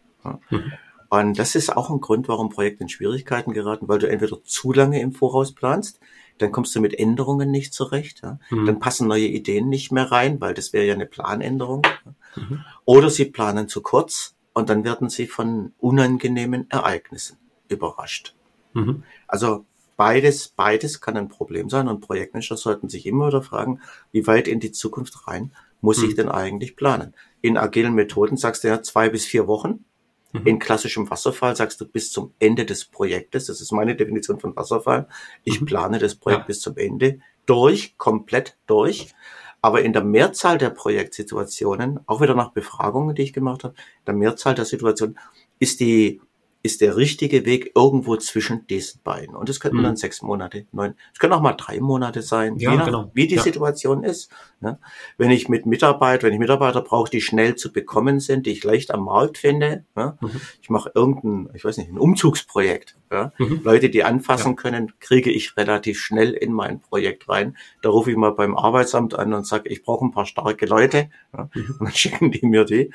Mhm. Und das ist auch ein Grund, warum Projekte in Schwierigkeiten geraten, weil du entweder zu lange im Voraus planst, dann kommst du mit Änderungen nicht zurecht, ja. mhm. dann passen neue Ideen nicht mehr rein, weil das wäre ja eine Planänderung. Ja. Mhm. Oder sie planen zu kurz und dann werden sie von unangenehmen Ereignissen überrascht. Mhm. Also beides, beides kann ein Problem sein und Projektmanager sollten sich immer wieder fragen, wie weit in die Zukunft rein muss mhm. ich denn eigentlich planen? In agilen Methoden sagst du ja zwei bis vier Wochen. Mhm. In klassischem Wasserfall sagst du bis zum Ende des Projektes. Das ist meine Definition von Wasserfall. Ich mhm. plane das Projekt ja. bis zum Ende durch, komplett durch. Aber in der Mehrzahl der Projektsituationen, auch wieder nach Befragungen, die ich gemacht habe, in der Mehrzahl der Situationen ist die ist der richtige Weg irgendwo zwischen diesen beiden. Und es könnten mhm. dann sechs Monate, neun, es können auch mal drei Monate sein, ja, je nach, genau. wie die ja. Situation ist. Ne? Wenn ich mit Mitarbeiter, wenn ich Mitarbeiter brauche, die schnell zu bekommen sind, die ich leicht am Markt finde, ne? mhm. ich mache irgendein, ich weiß nicht, ein Umzugsprojekt. Ja? Mhm. Leute, die anfassen ja. können, kriege ich relativ schnell in mein Projekt rein. Da rufe ich mal beim Arbeitsamt an und sage, ich brauche ein paar starke Leute. Ja? Mhm. Und dann schicken die mir die.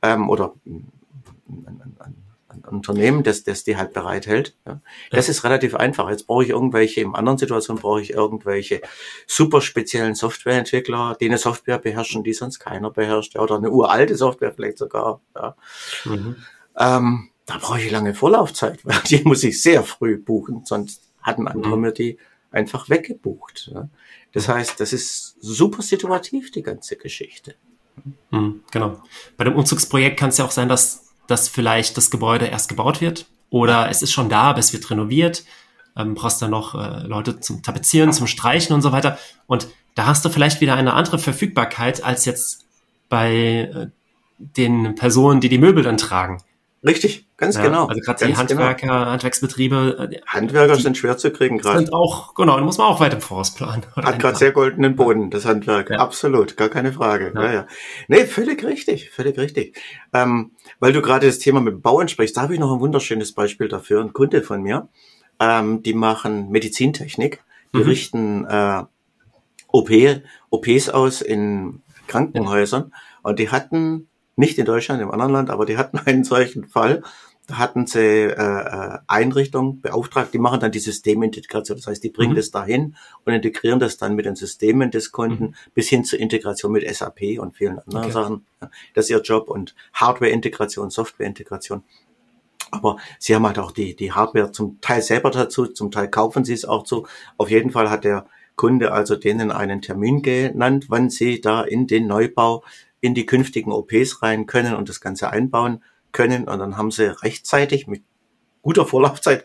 Ähm, oder ein, ein, ein Unternehmen, das, das die halt bereithält. Ja. Das ist relativ einfach. Jetzt brauche ich irgendwelche, in anderen Situationen brauche ich irgendwelche super speziellen Softwareentwickler, die eine Software beherrschen, die sonst keiner beherrscht, ja, oder eine uralte Software vielleicht sogar. Ja. Mhm. Ähm, da brauche ich lange Vorlaufzeit, weil die muss ich sehr früh buchen, sonst hatten andere mhm. mir die einfach weggebucht. Ja. Das heißt, das ist super situativ, die ganze Geschichte. Mhm, genau. Bei dem Umzugsprojekt kann es ja auch sein, dass dass vielleicht das Gebäude erst gebaut wird oder es ist schon da, aber es wird renoviert. Ähm, brauchst dann noch äh, Leute zum Tapezieren, zum Streichen und so weiter. Und da hast du vielleicht wieder eine andere Verfügbarkeit als jetzt bei äh, den Personen, die die Möbel dann tragen. Richtig, ganz ja, genau. Also gerade die Handwerker, genau. Handwerksbetriebe. Äh, Handwerker sind schwer zu kriegen gerade. Sind auch, genau, da muss man auch weit im Voraus planen. Hat gerade sehr goldenen Boden, das Handwerk. Ja. Absolut, gar keine Frage. Ja. Ja, ja. Nee, völlig richtig, völlig richtig. Ähm, weil du gerade das Thema mit dem Bau ansprichst, da habe ich noch ein wunderschönes Beispiel dafür. Ein Kunde von mir, ähm, die machen Medizintechnik, die mhm. richten äh, OP, OPs aus in Krankenhäusern und die hatten nicht in Deutschland, im anderen Land, aber die hatten einen solchen Fall. Da hatten sie äh, äh, Einrichtungen beauftragt, die machen dann die Systemintegration. Das heißt, die bringen mhm. das dahin und integrieren das dann mit den Systemen des Kunden mhm. bis hin zur Integration mit SAP und vielen anderen okay. Sachen. Das ist ihr Job und Hardware-Integration, Software-Integration. Aber sie haben halt auch die, die Hardware zum Teil selber dazu, zum Teil kaufen sie es auch zu. Auf jeden Fall hat der Kunde also denen einen Termin genannt, wann sie da in den Neubau in die künftigen OPs rein können und das Ganze einbauen können. Und dann haben sie rechtzeitig mit guter Vorlaufzeit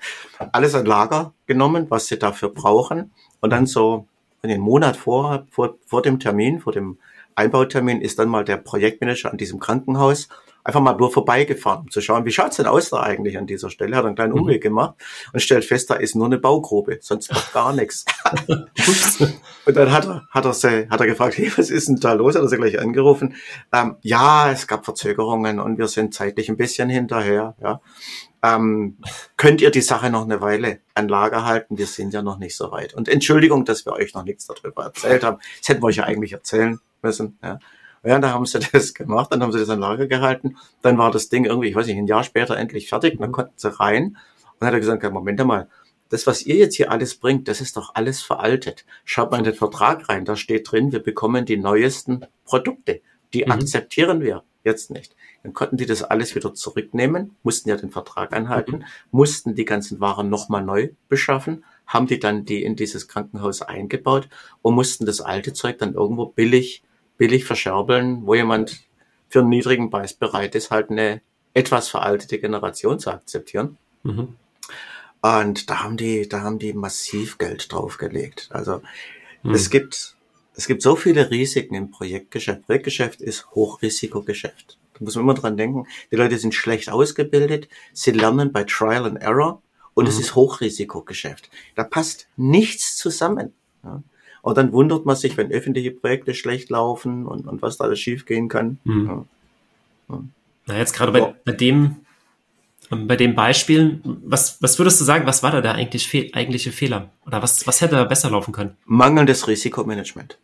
alles an Lager genommen, was sie dafür brauchen. Und dann so einen Monat vor, vor, vor dem Termin, vor dem Einbautermin, ist dann mal der Projektmanager an diesem Krankenhaus einfach mal nur vorbeigefahren, um zu schauen, wie schaut's denn aus da eigentlich an dieser Stelle. Hat einen kleinen mhm. Umweg gemacht und stellt fest, da ist nur eine Baugrube, sonst noch gar nichts. und dann hat er, hat er, hat er gefragt, hey, was ist denn da los? Hat er sie gleich angerufen. Ähm, ja, es gab Verzögerungen und wir sind zeitlich ein bisschen hinterher. Ja. Ähm, könnt ihr die Sache noch eine Weile an Lager halten? Wir sind ja noch nicht so weit. Und Entschuldigung, dass wir euch noch nichts darüber erzählt haben. Das hätten wir euch ja eigentlich erzählen müssen. Ja. Ja, da haben sie das gemacht, dann haben sie das an Lager gehalten. Dann war das Ding irgendwie, ich weiß nicht, ein Jahr später endlich fertig. dann konnten sie rein. Und dann hat er gesagt, Moment mal, das, was ihr jetzt hier alles bringt, das ist doch alles veraltet. Schaut mal in den Vertrag rein, da steht drin, wir bekommen die neuesten Produkte. Die mhm. akzeptieren wir jetzt nicht. Dann konnten die das alles wieder zurücknehmen, mussten ja den Vertrag einhalten, mhm. mussten die ganzen Waren nochmal neu beschaffen, haben die dann die in dieses Krankenhaus eingebaut und mussten das alte Zeug dann irgendwo billig billig verscherbeln, wo jemand für einen niedrigen Preis bereit ist, halt eine etwas veraltete Generation zu akzeptieren. Mhm. Und da haben die, da haben die massiv Geld draufgelegt. Also mhm. es gibt, es gibt so viele Risiken im Projektgeschäft. Projektgeschäft ist Hochrisikogeschäft. Da muss man immer dran denken. Die Leute sind schlecht ausgebildet. Sie lernen bei Trial and Error. Und mhm. es ist Hochrisikogeschäft. Da passt nichts zusammen. Ja. Und dann wundert man sich, wenn öffentliche Projekte schlecht laufen und, und was da alles schiefgehen kann. Mhm. Ja. Na, jetzt gerade bei, bei dem, bei dem Beispiel, was, was würdest du sagen, was war da der eigentlich fe eigentliche Fehler? Oder was, was hätte besser laufen können? Mangelndes Risikomanagement.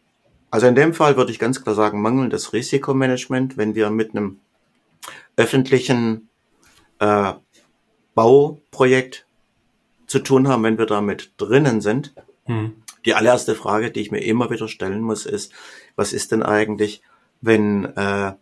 Also in dem Fall würde ich ganz klar sagen, mangelndes Risikomanagement, wenn wir mit einem öffentlichen äh, Bauprojekt zu tun haben, wenn wir damit drinnen sind, hm. Die allererste Frage, die ich mir immer wieder stellen muss, ist, was ist denn eigentlich, wenn äh,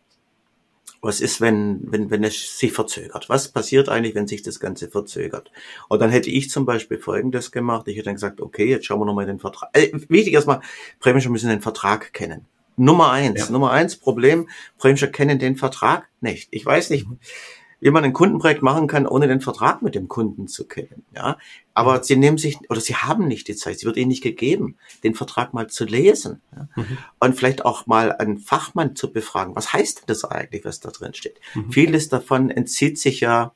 was ist, wenn, wenn, wenn es sich verzögert? Was passiert eigentlich, wenn sich das Ganze verzögert? Und dann hätte ich zum Beispiel Folgendes gemacht. Ich hätte dann gesagt, okay, jetzt schauen wir nochmal den Vertrag. Äh, wichtig erstmal, Prämischer müssen den Vertrag kennen. Nummer eins, ja. Nummer eins Problem, Prämischer kennen den Vertrag nicht. Ich weiß nicht, mhm wie man ein Kundenprojekt machen kann, ohne den Vertrag mit dem Kunden zu kennen. Ja, aber mhm. sie nehmen sich oder sie haben nicht die Zeit, sie wird ihnen nicht gegeben, den Vertrag mal zu lesen ja? mhm. und vielleicht auch mal einen Fachmann zu befragen. Was heißt denn das eigentlich, was da drin steht? Mhm. Vieles davon entzieht sich ja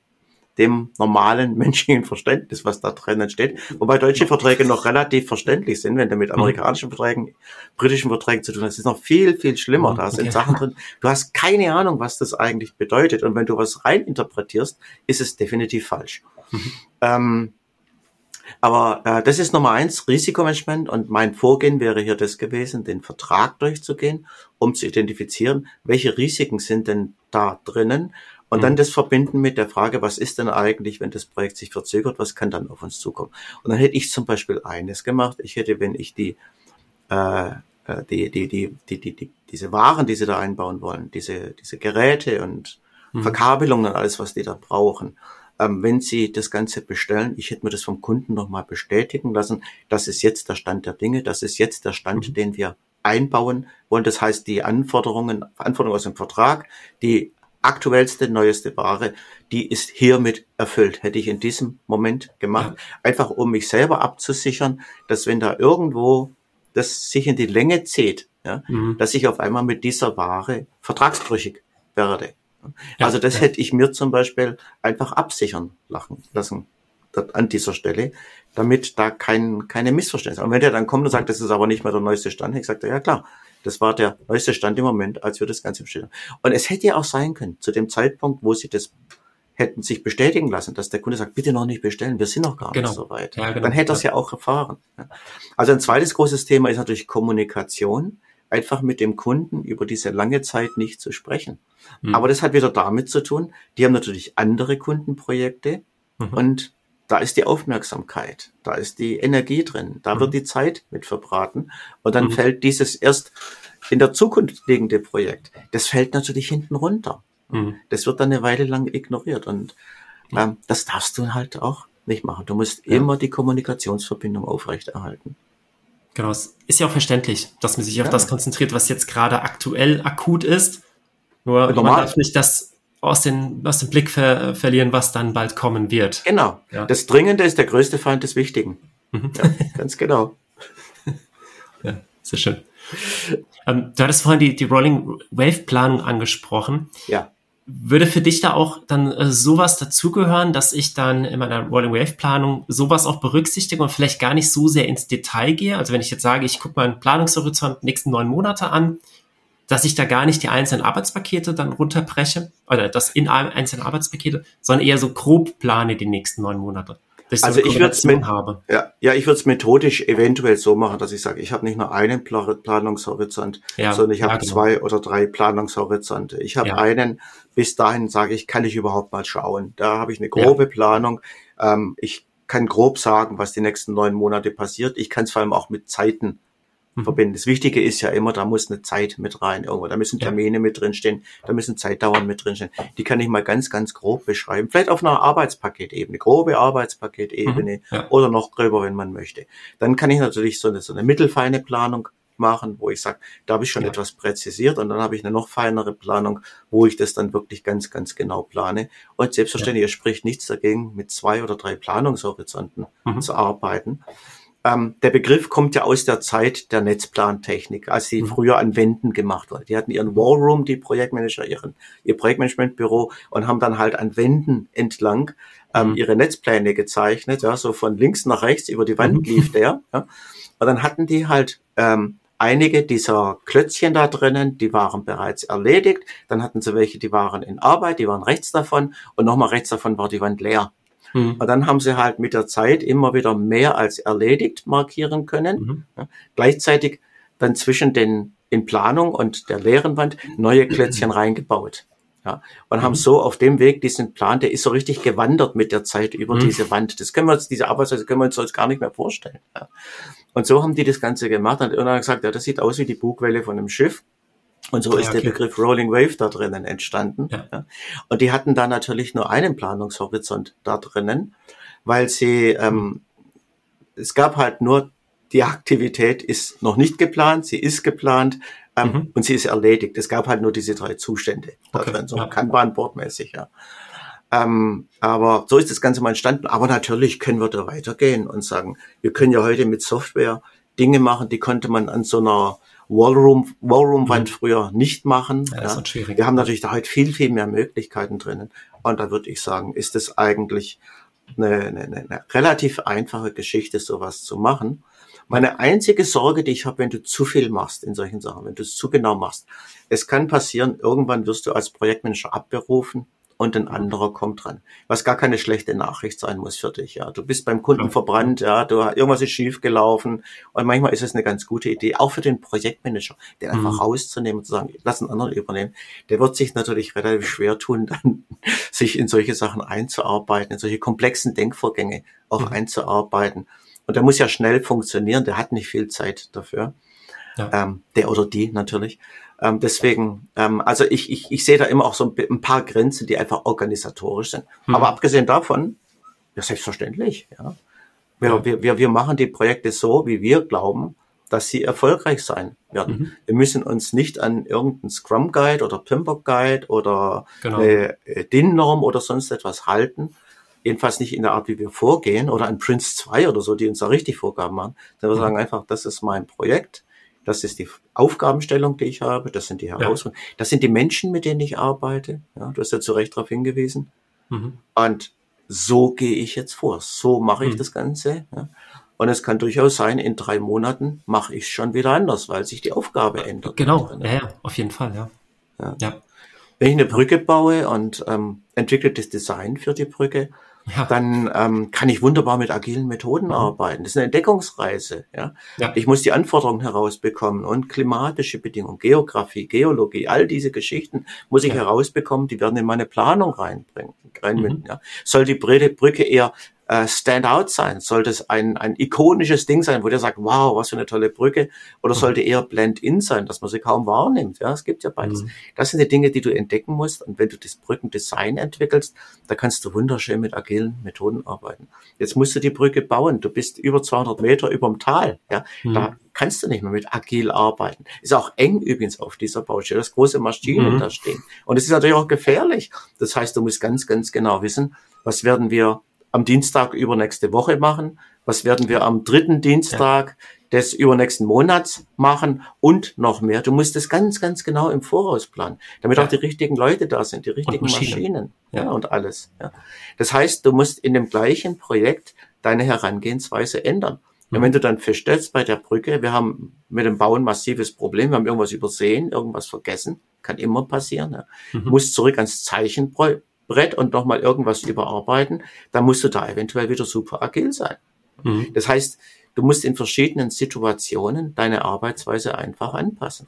dem normalen menschlichen Verständnis, was da drinnen steht. Wobei deutsche Verträge noch relativ verständlich sind, wenn du mit mhm. amerikanischen Verträgen, britischen Verträgen zu tun hast. Das ist noch viel, viel schlimmer. Da sind Sachen drin. Du hast keine Ahnung, was das eigentlich bedeutet. Und wenn du was reininterpretierst, ist es definitiv falsch. Mhm. Ähm, aber äh, das ist Nummer eins, Risikomanagement. Und mein Vorgehen wäre hier das gewesen, den Vertrag durchzugehen, um zu identifizieren, welche Risiken sind denn da drinnen und mhm. dann das verbinden mit der Frage, was ist denn eigentlich, wenn das Projekt sich verzögert, was kann dann auf uns zukommen? Und dann hätte ich zum Beispiel eines gemacht. Ich hätte, wenn ich die, äh, äh die, die, die, die, die, die, diese Waren, die sie da einbauen wollen, diese, diese Geräte und mhm. Verkabelungen und alles, was die da brauchen, ähm, wenn sie das Ganze bestellen, ich hätte mir das vom Kunden nochmal bestätigen lassen, das ist jetzt der Stand der Dinge, das ist jetzt der Stand, mhm. den wir einbauen wollen. Das heißt, die Anforderungen, Anforderungen aus dem Vertrag, die aktuellste, neueste Ware, die ist hiermit erfüllt. Hätte ich in diesem Moment gemacht. Ja. Einfach um mich selber abzusichern, dass wenn da irgendwo das sich in die Länge zieht, ja, mhm. dass ich auf einmal mit dieser Ware vertragsbrüchig werde. Ja, also das hätte ich mir zum Beispiel einfach absichern lassen an dieser Stelle, damit da kein, keine Missverständnisse. Und wenn der dann kommt und sagt, das ist aber nicht mehr der neueste Stand, ich sagte, ja klar, das war der neueste Stand im Moment, als wir das Ganze bestellen. Und es hätte ja auch sein können, zu dem Zeitpunkt, wo sie das hätten sich bestätigen lassen, dass der Kunde sagt, bitte noch nicht bestellen, wir sind noch gar genau. nicht so weit. Ja, genau. Dann hätte er es ja auch erfahren. Also ein zweites großes Thema ist natürlich Kommunikation, einfach mit dem Kunden über diese lange Zeit nicht zu sprechen. Mhm. Aber das hat wieder damit zu tun, die haben natürlich andere Kundenprojekte mhm. und da ist die Aufmerksamkeit, da ist die Energie drin, da mhm. wird die Zeit mit verbraten und dann mhm. fällt dieses erst in der Zukunft liegende Projekt, das fällt natürlich hinten runter. Mhm. Das wird dann eine Weile lang ignoriert und ähm, das darfst du halt auch nicht machen. Du musst ja. immer die Kommunikationsverbindung aufrechterhalten. Genau, es ist ja auch verständlich, dass man sich auf ja. das konzentriert, was jetzt gerade aktuell akut ist. Nur man darf nicht das aus, den, aus dem Blick ver verlieren, was dann bald kommen wird. Genau. Ja. Das Dringende ist der größte Feind des Wichtigen. Mhm. Ja, ganz genau. ja, sehr schön. Ähm, du hattest vorhin die, die Rolling Wave Planung angesprochen. Ja. Würde für dich da auch dann äh, sowas dazugehören, dass ich dann in meiner Rolling Wave Planung sowas auch berücksichtige und vielleicht gar nicht so sehr ins Detail gehe? Also wenn ich jetzt sage, ich gucke meinen Planungshorizont nächsten neun Monate an, dass ich da gar nicht die einzelnen Arbeitspakete dann runterbreche, oder das in einzelnen Arbeitspakete, sondern eher so grob plane die nächsten neun Monate. Ich also so ich würde es habe. Ja, ja, ich würde es methodisch eventuell so machen, dass ich sage, ich habe nicht nur einen Planungshorizont, ja, sondern ich habe ja, genau. zwei oder drei Planungshorizonte. Ich habe ja. einen, bis dahin sage ich, kann ich überhaupt mal schauen. Da habe ich eine grobe Planung. Ähm, ich kann grob sagen, was die nächsten neun Monate passiert. Ich kann es vor allem auch mit Zeiten Mhm. verbinden. Das Wichtige ist ja immer, da muss eine Zeit mit rein irgendwo. Da müssen Termine ja. mit drinstehen, da müssen Zeitdauern mit drinstehen. Die kann ich mal ganz, ganz grob beschreiben. Vielleicht auf einer Arbeitspaketebene, grobe Arbeitspaketebene mhm. ja. oder noch gröber, wenn man möchte. Dann kann ich natürlich so eine, so eine mittelfeine Planung machen, wo ich sage, da habe ich schon ja. etwas präzisiert und dann habe ich eine noch feinere Planung, wo ich das dann wirklich ganz, ganz genau plane. Und selbstverständlich, ja. es spricht nichts dagegen, mit zwei oder drei Planungshorizonten mhm. zu arbeiten. Ähm, der Begriff kommt ja aus der Zeit der Netzplantechnik, als sie mhm. früher an Wänden gemacht wurde. Die hatten ihren Wallroom, die Projektmanager, ihren, ihr Projektmanagementbüro und haben dann halt an Wänden entlang ähm, mhm. ihre Netzpläne gezeichnet. Ja, so von links nach rechts über die Wand mhm. lief der. Ja. Und dann hatten die halt ähm, einige dieser Klötzchen da drinnen, die waren bereits erledigt. Dann hatten sie welche, die waren in Arbeit, die waren rechts davon und nochmal rechts davon war die Wand leer. Mhm. Und dann haben sie halt mit der Zeit immer wieder mehr als erledigt markieren können. Mhm. Ja, gleichzeitig dann zwischen den in Planung und der leeren Wand neue Klötzchen reingebaut. Ja, und mhm. haben so auf dem Weg diesen Plan, der ist so richtig gewandert mit der Zeit über mhm. diese Wand. Das können wir uns, diese Arbeitsweise können wir uns jetzt gar nicht mehr vorstellen. Ja. Und so haben die das Ganze gemacht und irgendwann gesagt, ja, das sieht aus wie die Bugwelle von einem Schiff. Und so ist okay. der Begriff Rolling Wave da drinnen entstanden. Ja. Und die hatten da natürlich nur einen Planungshorizont da drinnen, weil sie, ähm, es gab halt nur, die Aktivität ist noch nicht geplant, sie ist geplant ähm, mhm. und sie ist erledigt. Es gab halt nur diese drei Zustände da okay. drin, so ja. Kanban-Board-mäßig, ja. Ähm, aber so ist das Ganze mal entstanden. Aber natürlich können wir da weitergehen und sagen, wir können ja heute mit Software Dinge machen, die konnte man an so einer Wallroom, Wallroom-Wand mhm. früher nicht machen. Ja, das ja. schwierig. Wir haben natürlich da heute viel, viel mehr Möglichkeiten drinnen. Und da würde ich sagen, ist es eigentlich eine, eine, eine relativ einfache Geschichte, sowas zu machen. Meine einzige Sorge, die ich habe, wenn du zu viel machst in solchen Sachen, wenn du es zu genau machst, es kann passieren, irgendwann wirst du als Projektmanager abberufen und ein anderer kommt dran. Was gar keine schlechte Nachricht sein muss für dich. Ja, du bist beim Kunden ja. verbrannt, ja, du irgendwas ist schief gelaufen und manchmal ist es eine ganz gute Idee, auch für den Projektmanager, den einfach mhm. rauszunehmen und zu sagen, lass einen anderen übernehmen. Der wird sich natürlich relativ schwer tun, dann sich in solche Sachen einzuarbeiten, in solche komplexen Denkvorgänge auch mhm. einzuarbeiten. Und der muss ja schnell funktionieren, der hat nicht viel Zeit dafür. Ja. Ähm, der oder die natürlich. Ähm, deswegen, ähm, also ich, ich, ich sehe da immer auch so ein, ein paar Grenzen, die einfach organisatorisch sind. Mhm. Aber abgesehen davon, ja, selbstverständlich, ja. Wir, ja. Wir, wir, wir machen die Projekte so, wie wir glauben, dass sie erfolgreich sein werden. Mhm. Wir müssen uns nicht an irgendeinen Scrum Guide oder Pimper Guide oder genau. eine äh, DIN-Norm oder sonst etwas halten. Jedenfalls nicht in der Art, wie wir vorgehen oder an Prince 2 oder so, die uns da richtig Vorgaben machen. Sondern wir mhm. sagen einfach, das ist mein Projekt. Das ist die Aufgabenstellung, die ich habe. Das sind die Herausforderungen. Ja. Das sind die Menschen, mit denen ich arbeite. Ja, du hast ja zu Recht darauf hingewiesen. Mhm. Und so gehe ich jetzt vor. So mache ich mhm. das Ganze. Ja. Und es kann durchaus sein, in drei Monaten mache ich es schon wieder anders, weil sich die Aufgabe ändert. Genau, ja, ja, auf jeden Fall, ja. ja. ja. Wenn ich eine Brücke baue und ähm, entwickle das Design für die Brücke, ja. dann ähm, kann ich wunderbar mit agilen Methoden mhm. arbeiten. Das ist eine Entdeckungsreise. Ja? ja? Ich muss die Anforderungen herausbekommen und klimatische Bedingungen, Geografie, Geologie, all diese Geschichten muss ich ja. herausbekommen, die werden in meine Planung reinbringen. reinmünden. Mhm. Ja? Soll die Brücke eher äh, Standout sein? Sollte es ein, ein ikonisches Ding sein, wo der sagt, wow, was für eine tolle Brücke? Oder mhm. sollte eher Blend-in sein, dass man sie kaum wahrnimmt? Ja, es gibt ja beides. Mhm. Das sind die Dinge, die du entdecken musst. Und wenn du das Brückendesign entwickelst, da kannst du wunderschön mit agilen Methoden arbeiten. Jetzt musst du die Brücke bauen. Du bist über 200 Meter überm Tal. Ja, mhm. da kannst du nicht mehr mit agil arbeiten. Ist auch eng übrigens auf dieser Baustelle, dass große Maschinen mhm. da stehen. Und es ist natürlich auch gefährlich. Das heißt, du musst ganz, ganz genau wissen, was werden wir am Dienstag übernächste Woche machen? Was werden wir am dritten Dienstag ja. des übernächsten Monats machen? Und noch mehr. Du musst das ganz, ganz genau im Voraus planen, damit ja. auch die richtigen Leute da sind, die richtigen Maschinen, Maschinen ja. ja. und alles. Ja. Das heißt, du musst in dem gleichen Projekt deine Herangehensweise ändern. Und wenn du dann feststellst bei der Brücke, wir haben mit dem Bauen massives Problem, wir haben irgendwas übersehen, irgendwas vergessen, kann immer passieren. Ja. Mhm. Musst zurück ans Zeichenbrett Brett und nochmal irgendwas überarbeiten, dann musst du da eventuell wieder super agil sein. Mhm. Das heißt, du musst in verschiedenen Situationen deine Arbeitsweise einfach anpassen.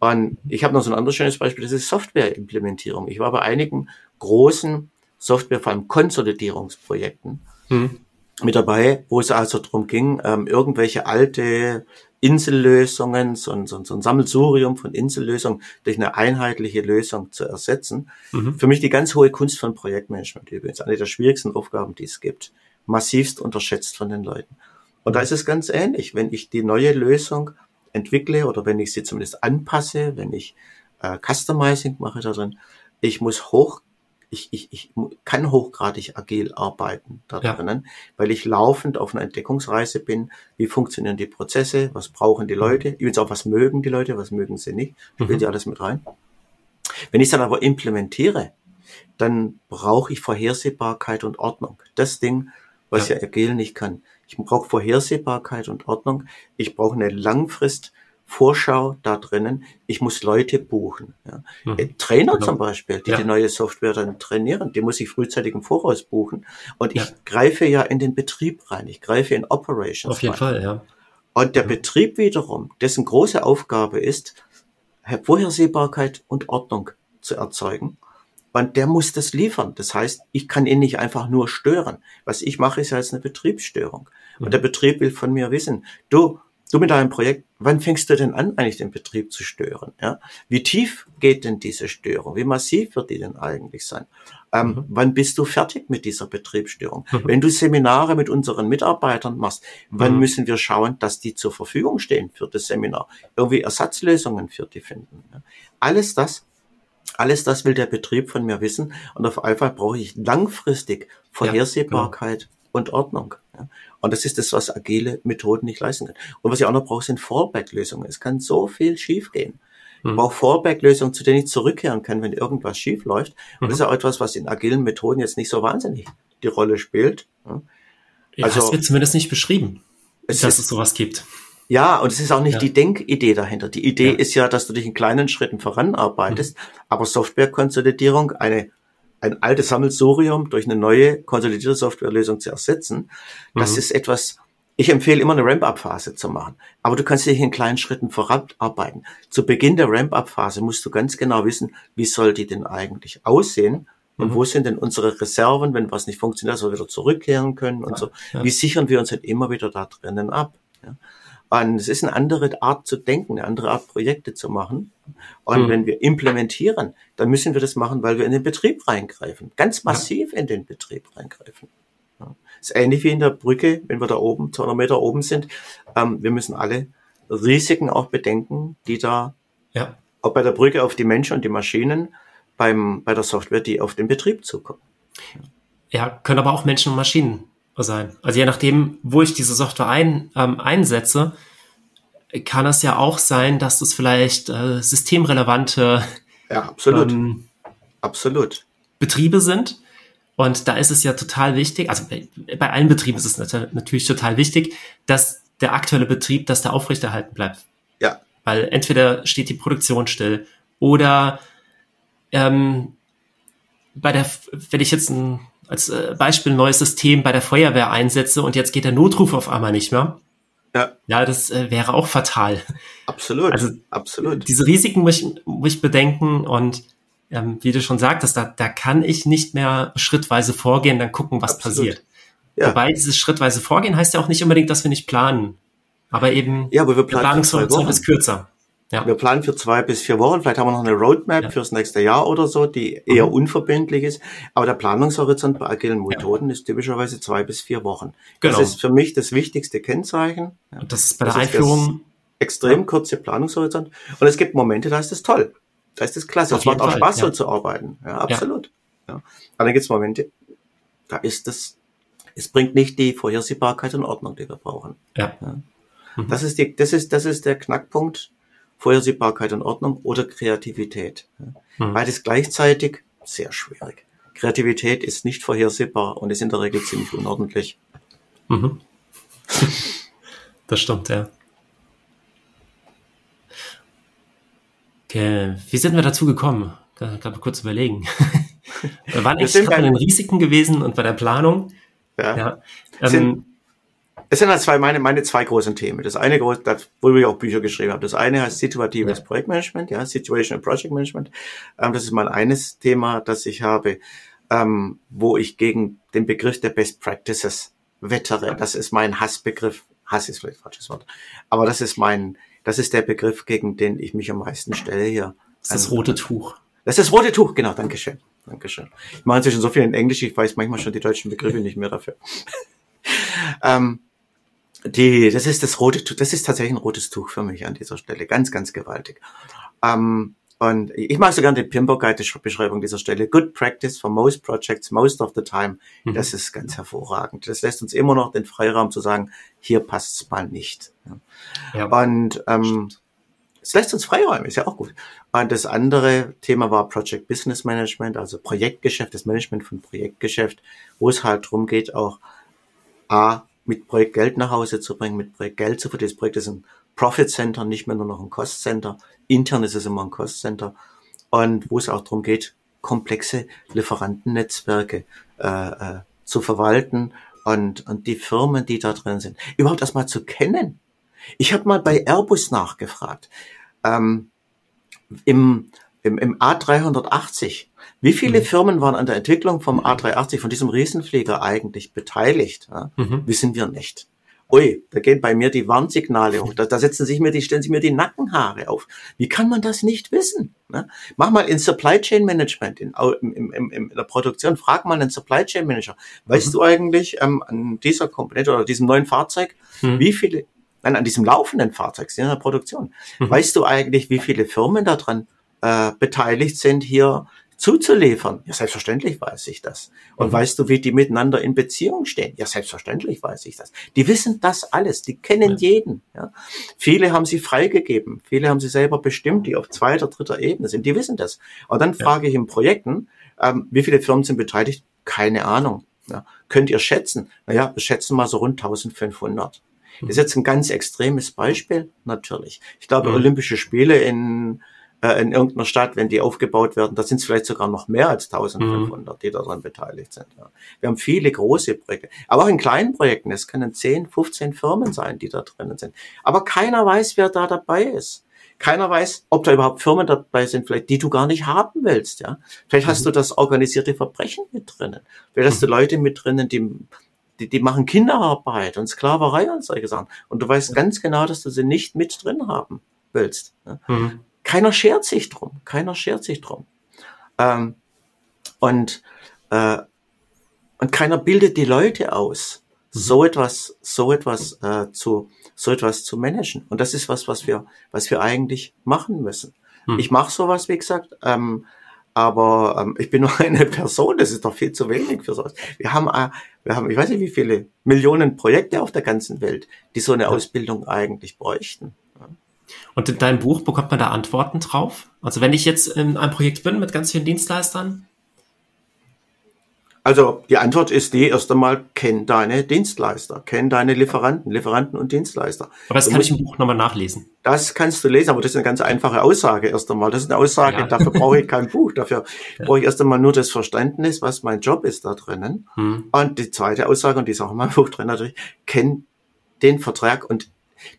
Und ich habe noch so ein anderes schönes Beispiel, das ist Softwareimplementierung. Ich war bei einigen großen Software, vor allem Konsolidierungsprojekten mhm. mit dabei, wo es also darum ging, ähm, irgendwelche alte Insellösungen, so ein, so ein, so ein Sammelsurium von Insellösungen durch eine einheitliche Lösung zu ersetzen. Mhm. Für mich die ganz hohe Kunst von Projektmanagement übrigens, eine der schwierigsten Aufgaben, die es gibt, massivst unterschätzt von den Leuten. Und da ist es ganz ähnlich, wenn ich die neue Lösung entwickle oder wenn ich sie zumindest anpasse, wenn ich äh, Customizing mache darin, ich muss hoch ich, ich, ich kann hochgradig agil arbeiten da ja. drinnen, weil ich laufend auf einer Entdeckungsreise bin. Wie funktionieren die Prozesse? Was brauchen die Leute? Übrigens auch, was mögen die Leute? Was mögen sie nicht? Spielt mhm. ja alles mit rein. Wenn ich es dann aber implementiere, dann brauche ich Vorhersehbarkeit und Ordnung. Das Ding, was ja, ja agil nicht kann. Ich brauche Vorhersehbarkeit und Ordnung. Ich brauche eine Langfrist Vorschau da drinnen, ich muss Leute buchen. Ja. Mhm. Äh, Trainer genau. zum Beispiel, die ja. die neue Software dann trainieren, die muss ich frühzeitig im Voraus buchen. Und ich ja. greife ja in den Betrieb rein, ich greife in Operations Auf jeden rein. Fall, ja. Und der Betrieb wiederum, dessen große Aufgabe ist, Vorhersehbarkeit und Ordnung zu erzeugen. Und der muss das liefern. Das heißt, ich kann ihn nicht einfach nur stören. Was ich mache, ist ja jetzt eine Betriebsstörung. Und mhm. der Betrieb will von mir wissen, du, du mit deinem Projekt, wann fängst du denn an, eigentlich den Betrieb zu stören? Ja? Wie tief geht denn diese Störung? Wie massiv wird die denn eigentlich sein? Ähm, mhm. Wann bist du fertig mit dieser Betriebsstörung? Mhm. Wenn du Seminare mit unseren Mitarbeitern machst, wann mhm. müssen wir schauen, dass die zur Verfügung stehen für das Seminar? Irgendwie Ersatzlösungen für die finden. Ja? Alles das alles das will der Betrieb von mir wissen und auf einmal brauche ich langfristig Vorhersehbarkeit ja, genau. Und Ordnung. Ja. Und das ist das, was agile Methoden nicht leisten können. Und was ich auch noch brauche, sind Fallback-Lösungen. Es kann so viel schiefgehen. Ich mhm. brauche Fallback-Lösungen, zu denen ich zurückkehren kann, wenn irgendwas schief läuft. Und mhm. das ist auch etwas, was in agilen Methoden jetzt nicht so wahnsinnig die Rolle spielt. Ja, also, hast du zumindest nicht beschrieben, dass ist, es sowas gibt. Ja, und es ist auch nicht ja. die Denkidee dahinter. Die Idee ja. ist ja, dass du dich in kleinen Schritten voranarbeitest, mhm. aber Softwarekonsolidierung, eine, ein altes Sammelsurium durch eine neue konsolidierte Softwarelösung zu ersetzen, mhm. das ist etwas, ich empfehle immer eine Ramp-up-Phase zu machen. Aber du kannst dich in kleinen Schritten voranarbeiten. Zu Beginn der Ramp-up-Phase musst du ganz genau wissen, wie soll die denn eigentlich aussehen? Und mhm. wo sind denn unsere Reserven, wenn was nicht funktioniert, dass wir wieder zurückkehren können und so. Ja. Wie sichern wir uns halt immer wieder da drinnen ab? Ja? Und es ist eine andere Art zu denken, eine andere Art Projekte zu machen. Und mhm. wenn wir implementieren, dann müssen wir das machen, weil wir in den Betrieb reingreifen. Ganz massiv ja. in den Betrieb reingreifen. Ja. Ist ähnlich wie in der Brücke, wenn wir da oben, 200 Meter oben sind. Ähm, wir müssen alle Risiken auch bedenken, die da, ja. auch bei der Brücke auf die Menschen und die Maschinen, beim, bei der Software, die auf den Betrieb zukommen. Ja, können aber auch Menschen und Maschinen sein. Also je nachdem, wo ich diese Software ein, ähm, einsetze, kann es ja auch sein, dass es vielleicht äh, systemrelevante ja, absolut. Ähm, absolut. Betriebe sind. Und da ist es ja total wichtig, also bei, bei allen Betrieben ist es natürlich total wichtig, dass der aktuelle Betrieb, dass der aufrechterhalten bleibt. Ja. Weil entweder steht die Produktion still oder ähm, bei der, wenn ich jetzt ein als äh, Beispiel ein neues System bei der Feuerwehr einsetze und jetzt geht der Notruf auf einmal nicht mehr. Ja. Ja, das äh, wäre auch fatal. Absolut. Also, absolut. Diese Risiken muss ich, muss ich bedenken und ähm, wie du schon sagtest, da, da kann ich nicht mehr schrittweise vorgehen, dann gucken, was absolut. passiert. Ja. Wobei dieses schrittweise Vorgehen heißt ja auch nicht unbedingt, dass wir nicht planen. Aber eben, ja, aber wir planen Planungshorizont ist kürzer. Ja. Wir planen für zwei bis vier Wochen. Vielleicht haben wir noch eine Roadmap ja. fürs nächste Jahr oder so, die eher mhm. unverbindlich ist. Aber der Planungshorizont bei agilen Methoden ja. ist typischerweise zwei bis vier Wochen. Genau. Das ist für mich das wichtigste Kennzeichen. Und das ist bei der das Einführung extrem kurze Planungshorizont. Und es gibt Momente, da ist das toll. Da ist das klasse. Es macht auch Fall. Spaß, so zu arbeiten. Ja, absolut. Ja. Aber dann gibt es Momente, da ist das, es bringt nicht die Vorhersehbarkeit und Ordnung, die wir brauchen. Ja. Mhm. Das ist die, das ist, das ist der Knackpunkt Vorhersehbarkeit und Ordnung oder Kreativität. Mhm. Beides gleichzeitig sehr schwierig. Kreativität ist nicht vorhersehbar und ist in der Regel ziemlich unordentlich. Mhm. Das stimmt, ja. Okay, wie sind wir dazu gekommen? Ich kann mal kurz überlegen. wir waren eigentlich gerade bei den Risiken gewesen und bei der Planung. Ja. ja. Ähm, es sind halt zwei, meine, meine zwei großen Themen. Das eine, das, wo ich auch Bücher geschrieben habe. Das eine heißt situatives ja. Projektmanagement, ja, Situational Project Management. Ähm, das ist mal eines Thema, das ich habe, ähm, wo ich gegen den Begriff der Best Practices wettere. Das ist mein Hassbegriff. Hass ist vielleicht falsches Wort. Aber das ist mein, das ist der Begriff, gegen den ich mich am meisten stelle hier. Das ist das rote Tuch. Das ist das rote Tuch, genau. Dankeschön. Dankeschön. Ich mache inzwischen so viel in Englisch, ich weiß manchmal schon die deutschen Begriffe nicht mehr dafür. ähm, die, das ist das rote Tuch, das ist tatsächlich ein rotes Tuch für mich an dieser Stelle. Ganz, ganz gewaltig. Ähm, und ich mag so gerne die Pimbo Guide Beschreibung dieser Stelle. Good practice for most projects, most of the time. Mhm. Das ist ganz hervorragend. Das lässt uns immer noch den Freiraum zu sagen, hier passt's mal nicht. Ja. Und ähm, es lässt uns Freiräume, ist ja auch gut. Und das andere Thema war Project Business Management, also Projektgeschäft, das Management von Projektgeschäft, wo es halt drum geht, auch A, mit Projekt Geld nach Hause zu bringen, mit Projekt Geld zu verdienen. Das Projekt ist ein Profit Center, nicht mehr nur noch ein Cost Center. Intern ist es immer ein Cost Center. Und wo es auch darum geht, komplexe Lieferantennetzwerke äh, äh, zu verwalten und, und die Firmen, die da drin sind, überhaupt erstmal zu kennen. Ich habe mal bei Airbus nachgefragt. Ähm, im, im, Im A380 wie viele mhm. Firmen waren an der Entwicklung vom A380, von diesem Riesenflieger eigentlich beteiligt? Ja? Mhm. Wissen wir nicht. ui, da gehen bei mir die Warnsignale hoch, da, da setzen sich mir die, stellen sich mir die Nackenhaare auf. Wie kann man das nicht wissen? Ne? Mach mal in Supply Chain Management, in, in, in, in der Produktion, frag mal einen Supply Chain Manager, weißt mhm. du eigentlich ähm, an dieser Komponente oder diesem neuen Fahrzeug, mhm. wie viele, nein, an diesem laufenden Fahrzeug, in der Produktion, mhm. weißt du eigentlich, wie viele Firmen daran äh, beteiligt sind, hier zuzuliefern? Ja, selbstverständlich weiß ich das. Und mhm. weißt du, wie die miteinander in Beziehung stehen? Ja, selbstverständlich weiß ich das. Die wissen das alles, die kennen ja. jeden. Ja. Viele haben sie freigegeben, viele haben sie selber bestimmt, die auf zweiter, dritter Ebene sind, die wissen das. Und dann ja. frage ich in Projekten, ähm, wie viele Firmen sind beteiligt? Keine Ahnung. Ja. Könnt ihr schätzen? Naja, wir schätzen mal so rund 1500. Das ist jetzt ein ganz extremes Beispiel, natürlich. Ich glaube, mhm. Olympische Spiele in äh, in irgendeiner Stadt, wenn die aufgebaut werden, da sind es vielleicht sogar noch mehr als 1500, mhm. die daran beteiligt sind. Ja. Wir haben viele große Projekte, aber auch in kleinen Projekten. Es können 10, 15 Firmen sein, die da drinnen sind. Aber keiner weiß, wer da dabei ist. Keiner weiß, ob da überhaupt Firmen dabei sind, vielleicht die du gar nicht haben willst. Ja, vielleicht mhm. hast du das organisierte Verbrechen mit drinnen. Vielleicht hast du mhm. Leute mit drinnen, die die, die machen Kinderarbeit und Sklaverei und solche Sachen. Und du weißt ganz genau, dass du sie nicht mit drin haben willst. Ja? Mhm. Keiner schert sich drum. Keiner schert sich drum. Ähm, und, äh, und keiner bildet die Leute aus, so etwas, so etwas äh, zu, so etwas zu managen. Und das ist was, was wir, was wir eigentlich machen müssen. Mhm. Ich mache sowas, wie gesagt, ähm, aber ähm, ich bin nur eine Person, das ist doch viel zu wenig für sowas. Wir haben, äh, wir haben, ich weiß nicht, wie viele Millionen Projekte auf der ganzen Welt, die so eine ja. Ausbildung eigentlich bräuchten. Und in deinem Buch bekommt man da Antworten drauf? Also wenn ich jetzt in einem Projekt bin mit ganz vielen Dienstleistern? Also die Antwort ist die, erst einmal kenn deine Dienstleister, kenn deine Lieferanten, Lieferanten und Dienstleister. Aber das du kann musst, ich im Buch nochmal nachlesen. Das kannst du lesen, aber das ist eine ganz einfache Aussage erst einmal. Das ist eine Aussage, ja. dafür brauche ich kein Buch. Dafür ja. brauche ich erst einmal nur das Verständnis, was mein Job ist da drinnen. Hm. Und die zweite Aussage, und die ist auch in meinem Buch drin natürlich, kenn den Vertrag und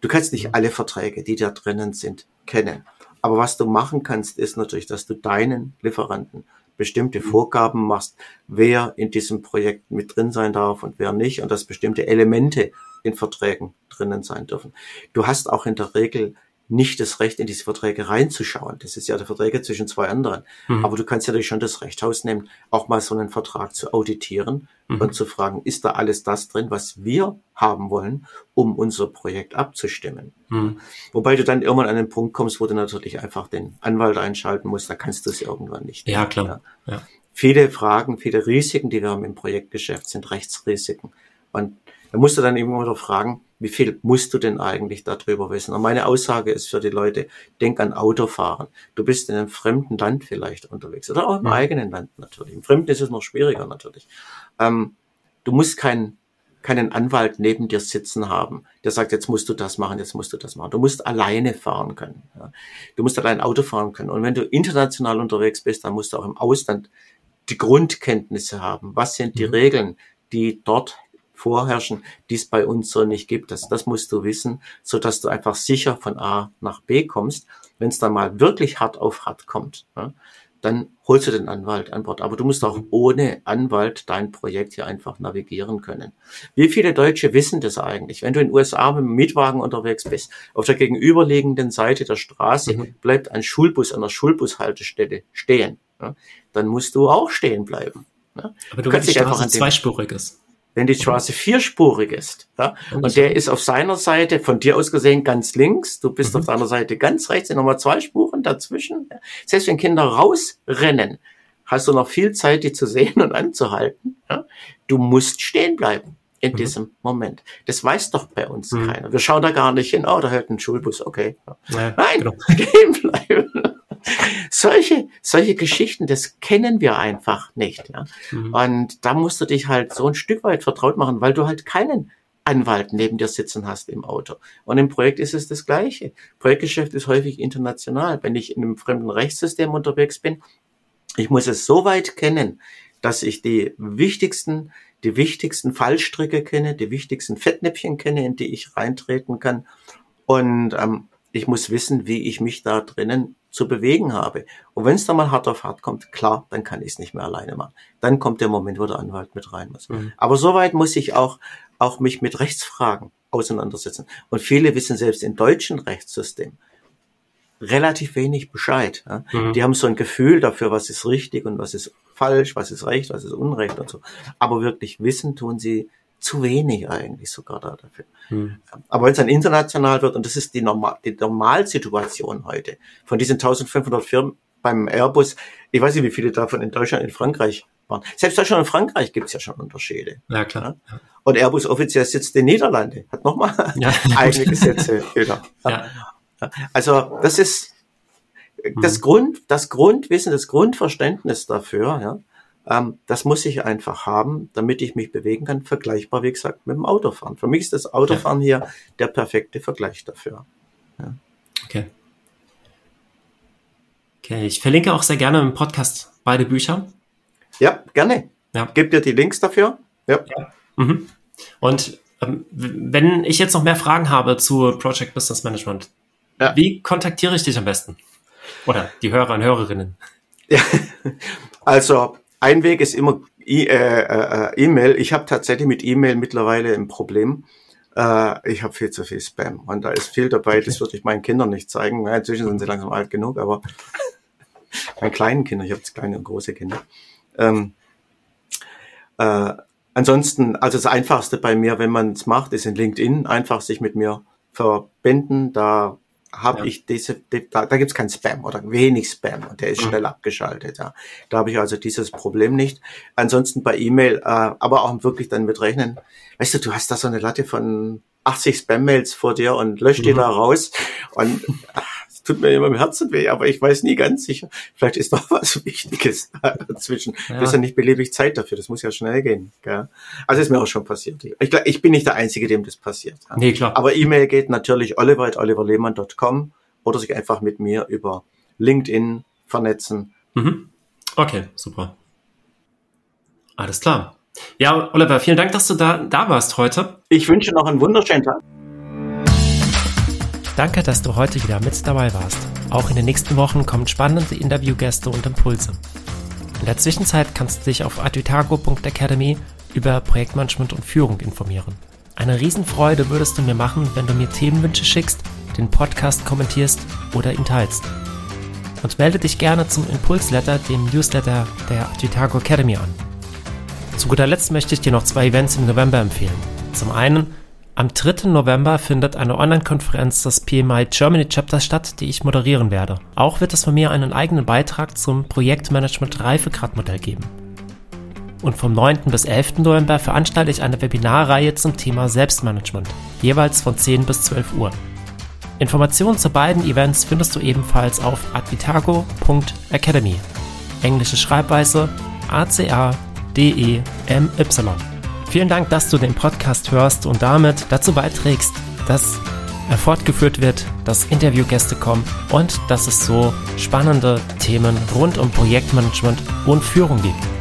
Du kannst nicht alle Verträge, die da drinnen sind, kennen. Aber was du machen kannst, ist natürlich, dass du deinen Lieferanten bestimmte Vorgaben machst, wer in diesem Projekt mit drin sein darf und wer nicht und dass bestimmte Elemente in Verträgen drinnen sein dürfen. Du hast auch in der Regel nicht das Recht, in diese Verträge reinzuschauen. Das ist ja der Verträge zwischen zwei anderen. Mhm. Aber du kannst ja schon das Recht rausnehmen, auch mal so einen Vertrag zu auditieren mhm. und zu fragen, ist da alles das drin, was wir haben wollen, um unser Projekt abzustimmen. Mhm. Wobei du dann irgendwann an den Punkt kommst, wo du natürlich einfach den Anwalt einschalten musst, da kannst du es irgendwann nicht. Ja, klar. Ja. Viele Fragen, viele Risiken, die wir haben im Projektgeschäft, sind Rechtsrisiken. Und da musst du dann immer wieder fragen, wie viel musst du denn eigentlich darüber wissen? Und meine Aussage ist für die Leute, denk an Autofahren. Du bist in einem fremden Land vielleicht unterwegs oder auch im ja. eigenen Land natürlich. Im Fremden ist es noch schwieriger natürlich. Ähm, du musst keinen keinen Anwalt neben dir sitzen haben, der sagt, jetzt musst du das machen, jetzt musst du das machen. Du musst alleine fahren können. Ja. Du musst allein Auto fahren können. Und wenn du international unterwegs bist, dann musst du auch im Ausland die Grundkenntnisse haben. Was sind die mhm. Regeln, die dort vorherrschen, die es bei uns so nicht gibt. Das, das musst du wissen, so dass du einfach sicher von A nach B kommst. Wenn es dann mal wirklich hart auf hart kommt, ja, dann holst du den Anwalt an Bord. Aber du musst auch ohne Anwalt dein Projekt hier einfach navigieren können. Wie viele Deutsche wissen das eigentlich? Wenn du in den USA mit dem Mietwagen unterwegs bist, auf der gegenüberliegenden Seite der Straße mhm. bleibt ein Schulbus an der Schulbushaltestelle stehen. Ja, dann musst du auch stehen bleiben. Ja. Aber du, du kannst dich einfach an zweispuriges wenn die Straße vierspurig ist, ja, und der ist auf seiner Seite, von dir aus gesehen, ganz links, du bist mhm. auf deiner Seite ganz rechts, sind nochmal zwei Spuren dazwischen. Selbst wenn Kinder rausrennen, hast du noch viel Zeit, die zu sehen und anzuhalten. Ja. Du musst stehen bleiben in mhm. diesem Moment. Das weiß doch bei uns mhm. keiner. Wir schauen da gar nicht hin, oh, da hält ein Schulbus, okay. Ja, Nein, genau. stehen bleiben solche, solche Geschichten, das kennen wir einfach nicht. Ja? Mhm. Und da musst du dich halt so ein Stück weit vertraut machen, weil du halt keinen Anwalt neben dir sitzen hast im Auto. Und im Projekt ist es das Gleiche. Projektgeschäft ist häufig international. Wenn ich in einem fremden Rechtssystem unterwegs bin, ich muss es so weit kennen, dass ich die wichtigsten, die wichtigsten Fallstricke kenne, die wichtigsten Fettnäpfchen kenne, in die ich reintreten kann. Und ähm, ich muss wissen, wie ich mich da drinnen zu bewegen habe. Und wenn es dann mal hart auf hart kommt, klar, dann kann ich es nicht mehr alleine machen. Dann kommt der Moment, wo der Anwalt mit rein muss. Mhm. Aber soweit muss ich auch, auch mich mit Rechtsfragen auseinandersetzen. Und viele wissen selbst im deutschen Rechtssystem relativ wenig Bescheid. Ja? Mhm. Die haben so ein Gefühl dafür, was ist richtig und was ist falsch, was ist recht, was ist unrecht und so. Aber wirklich wissen tun sie zu wenig eigentlich sogar da dafür. Mhm. Aber wenn es dann international wird, und das ist die, Normal die Normalsituation heute, von diesen 1500 Firmen beim Airbus, ich weiß nicht, wie viele davon in Deutschland, in Frankreich waren. Selbst Deutschland und Frankreich gibt es ja schon Unterschiede. Ja, klar. Ja? Und Airbus offiziell sitzt in den Niederlanden, hat nochmal ja. eigene Gesetze wieder. Ja. Also das ist das mhm. Grund, das Grundwissen, das Grundverständnis dafür, ja, ähm, das muss ich einfach haben, damit ich mich bewegen kann, vergleichbar, wie gesagt, mit dem Autofahren. Für mich ist das Autofahren ja. hier der perfekte Vergleich dafür. Ja. Okay. Okay, ich verlinke auch sehr gerne im Podcast beide Bücher. Ja, gerne. Ja. Gib dir die Links dafür. Ja. ja. Mhm. Und ähm, wenn ich jetzt noch mehr Fragen habe zu Project Business Management, ja. wie kontaktiere ich dich am besten? Oder die Hörer und Hörerinnen? Ja, also ein Weg ist immer äh, äh, E-Mail. ich habe tatsächlich mit E-Mail mittlerweile ein Problem. Äh, ich habe viel zu viel Spam und da ist viel dabei, okay. das würde ich meinen Kindern nicht zeigen. Ja, inzwischen sind sie langsam alt genug, aber meinen kleinen Kindern, ich habe kleine und große Kinder. Ähm, äh, ansonsten, also das Einfachste bei mir, wenn man es macht, ist in LinkedIn einfach sich mit mir verbinden. Da habe ja. ich diese, da, da gibt es kein Spam oder wenig Spam und der ist mhm. schnell abgeschaltet. Ja. Da habe ich also dieses Problem nicht. Ansonsten bei E-Mail, äh, aber auch wirklich dann mit rechnen. Weißt du, du hast da so eine Latte von 80 Spam-Mails vor dir und löscht mhm. die da raus und tut mir immer im Herzen weh, aber ich weiß nie ganz sicher. Vielleicht ist noch was Wichtiges dazwischen. Ja. Du hast ja nicht beliebig Zeit dafür, das muss ja schnell gehen. Gell? Also ist mir auch schon passiert. Ich, ich bin nicht der Einzige, dem das passiert. Nee, klar. Aber E-Mail geht natürlich oliver.oliverlehmann.com oder sich einfach mit mir über LinkedIn vernetzen. Mhm. Okay, super. Alles klar. Ja, Oliver, vielen Dank, dass du da, da warst heute. Ich wünsche noch einen wunderschönen Tag. Danke, dass du heute wieder mit dabei warst. Auch in den nächsten Wochen kommen spannende Interviewgäste und Impulse. In der Zwischenzeit kannst du dich auf advitago.academy über Projektmanagement und Führung informieren. Eine Riesenfreude würdest du mir machen, wenn du mir Themenwünsche schickst, den Podcast kommentierst oder ihn teilst. Und melde dich gerne zum Impulsletter, dem Newsletter der Advitago Academy an. Zu guter Letzt möchte ich dir noch zwei Events im November empfehlen. Zum einen am 3. November findet eine Online-Konferenz des PMI Germany Chapters statt, die ich moderieren werde. Auch wird es von mir einen eigenen Beitrag zum Projektmanagement Reifegradmodell geben. Und vom 9. bis 11. November veranstalte ich eine Webinarreihe zum Thema Selbstmanagement, jeweils von 10 bis 12 Uhr. Informationen zu beiden Events findest du ebenfalls auf advitago.academy. Englische Schreibweise A-C-A-D-E-M-Y. Vielen Dank, dass du den Podcast hörst und damit dazu beiträgst, dass er fortgeführt wird, dass Interviewgäste kommen und dass es so spannende Themen rund um Projektmanagement und Führung gibt.